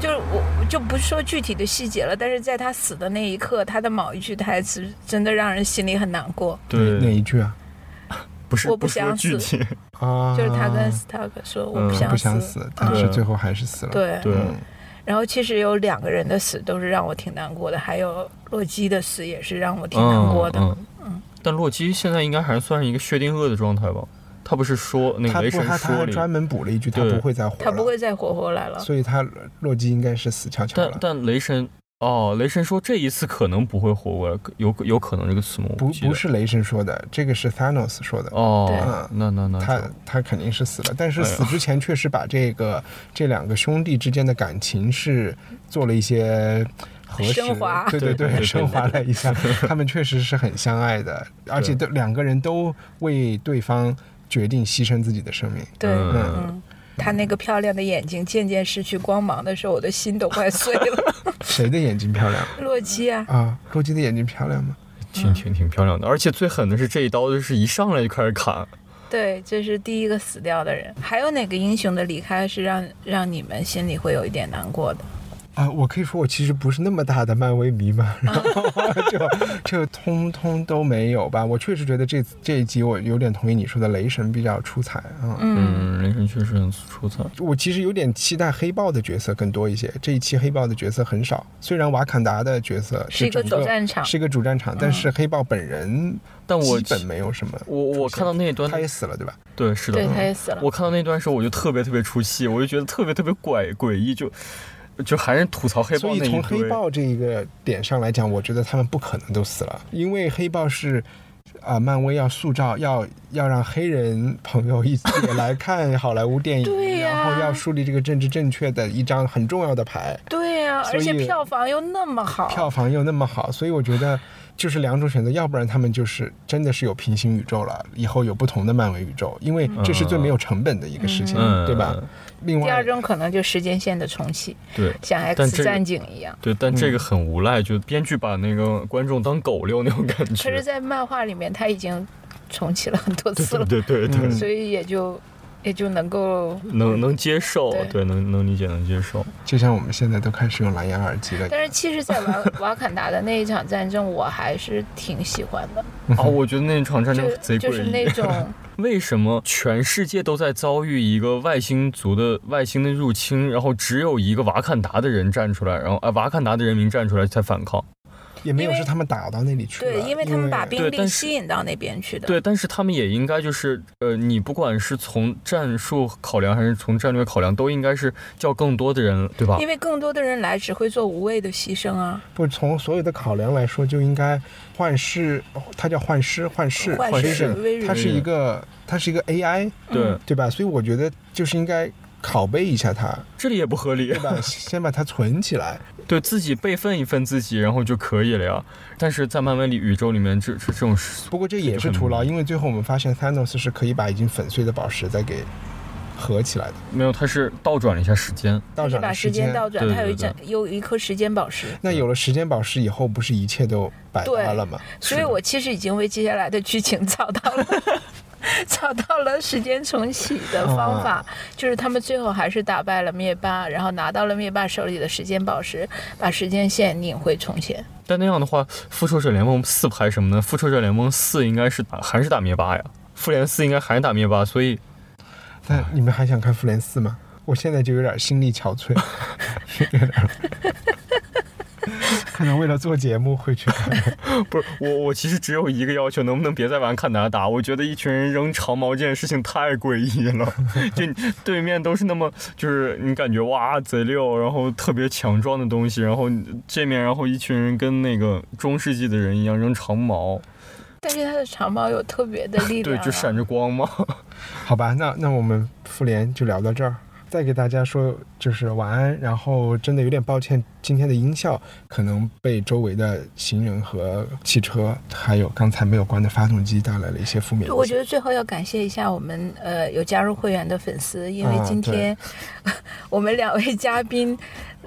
就是我我就不说具体的细节了，但是在他死的那一刻，他的某一句台词真的让人心里很难过，对，哪一句啊？不是我不想死具体，啊，就是他跟斯塔克说我不嗯想死，不想死，但是最后还是死了。对对嗯然后其实有两个人的死都是让我挺难过的，还有洛基的死也是让我挺难过的。嗯嗯。但洛基现在应该还算是一个薛定谔的状态吧？他不是说那，个雷神他他说里，还专门补了一句，他不会再活了，他不会再活过来了。所以他洛基应该是死翘翘了。但但雷神哦，雷神说这一次可能不会活过来，有有可能这个词吗？我不不是雷神说的，这个是 Thanos 说的。哦对，那那那他就他肯定是死了，但是死之前确实把这个这两个兄弟之间的感情是做了一些核实，升华对对对对对升华了一下，他们确实是很相爱的，而且都两个人都为对方决定牺牲自己的生命。对，嗯嗯。他那个漂亮的眼睛渐渐失去光芒的时候，我的心都快碎了。谁的眼睛漂亮 洛基啊，啊？洛基的眼睛漂亮吗？挺挺挺漂亮的，而且最狠的是这一刀，就是一上来就开始砍。对，这是第一个死掉的人。还有哪个英雄的离开是让让你们心里会有一点难过的？啊，我可以说我其实不是那么大的漫威迷嘛，然后就就通通都没有吧。我确实觉得这这一集我有点同意你说的，雷神比较出彩啊。嗯，嗯，雷神确实很出彩。我其实有点期待黑豹的角色更多一些，这一期黑豹的角色很少。虽然瓦坎达的角色是一个主战场是一个主战场，但是黑豹本人但我基本没有什么。我我看到那一段他，也死了，对吧？对，是的对，，他也死了。我看到那段时候我就特别特别出戏，我就觉得特别特别怪诡异，就就还是吐槽黑豹那一所以从黑。豹这一个点上来讲，我觉得他们不可能都死了，因为黑豹是。啊，漫威要塑造，要要让黑人朋友一起也 来看好莱坞电影，然后要树立这个政治正确的一张很重要的牌，对呀、而且票房又那么好，票房又那么好，所以我觉得就是两种选择，要不然他们就是真的是有平行宇宙了，以后有不同的漫威宇宙，因为这是最没有成本的一个事情，嗯对吧？另第二，种可能就时间线的重启，对像 X 这个战警一样。对，但这个很无赖，就编剧把那个观众当狗遛那种感觉可是，在漫画里面他已经重启了很多次了，对对对对，嗯所以也就也就能够。能能接受对，对，能能理解，能接受。就像我们现在都开始用蓝牙耳机了，但是其实，在瓦 瓦坎达的那一场战争，我还是挺喜欢的，啊，我觉得那一场战争就 是。那种为什么全世界都在遭遇一个外星族的外星的入侵，然后只有一个瓦坎达的人站出来，然后啊瓦坎达的人民站出来才反抗？也没有是他们打到那里去的，对，因为他们把兵力吸引到那边去的。对，但是他们也应该就是呃，你不管是从战术考量还是从战略考量，都应该是叫更多的人，对吧？因为更多的人来只会做无谓的牺牲啊，不从所有的考量来说，就应该幻视，他叫幻视，幻视，幻视视微弱它是一个，它是一个 AI，对，对吧？所以我觉得就是应该拷贝一下它，这里也不合理对，吧？先把它存起来。对自己备份一份自己，然后就可以了呀。但是在漫威里宇宙里面，这这这种不过这也是徒劳，因为最后我们发现 Thanos 是可以把已经粉碎的宝石再给合起来的，没有，它是倒转了一下时间。倒转了就是把时间倒转，它有一对整有一颗时间宝石。那有了时间宝石以后，不是一切都百搭了吗？所以我其实已经为接下来的剧情 找到了 找到了时间重启的方法，就是他们最后还是打败了灭霸，然后拿到了灭霸手里的时间宝石，把时间线拧回从前。但那样的话，复仇者联盟四拍什么呢？复仇者联盟四应该是打还是打灭霸呀？复联四应该还是打灭霸，所以那你们还想看复联四吗？我现在就有点心力憔悴。可能为了做节目会去看。不是我，我其实只有一个要求，能不能别再玩看达达？我觉得一群人扔长矛这件事情太诡异了。就对面都是那么，就是你感觉哇贼溜，然后特别强壮的东西，然后这面然后一群人跟那个中世纪的人一样扔长矛。但是他的长矛有特别的力量，对，就闪着光吗？好吧，那那我们复联就聊到这儿。再给大家说，就是晚安。然后真的有点抱歉，今天的音效可能被周围的行人和汽车，还有刚才没有关的发动机带来了一些负面。我觉得最后要感谢一下我们呃有加入会员的粉丝，因为今天 我们两位嘉宾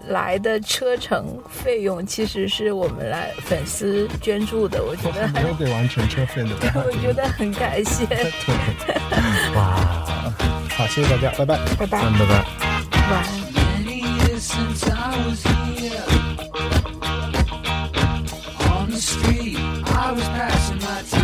来的车程费用其实是我们来粉丝捐助的。我觉得没有给完全车费的，我觉得很感谢。哇。See you, baby. Bye bye. Bye bye. Bye. Since I was here on the street, I was passing my time.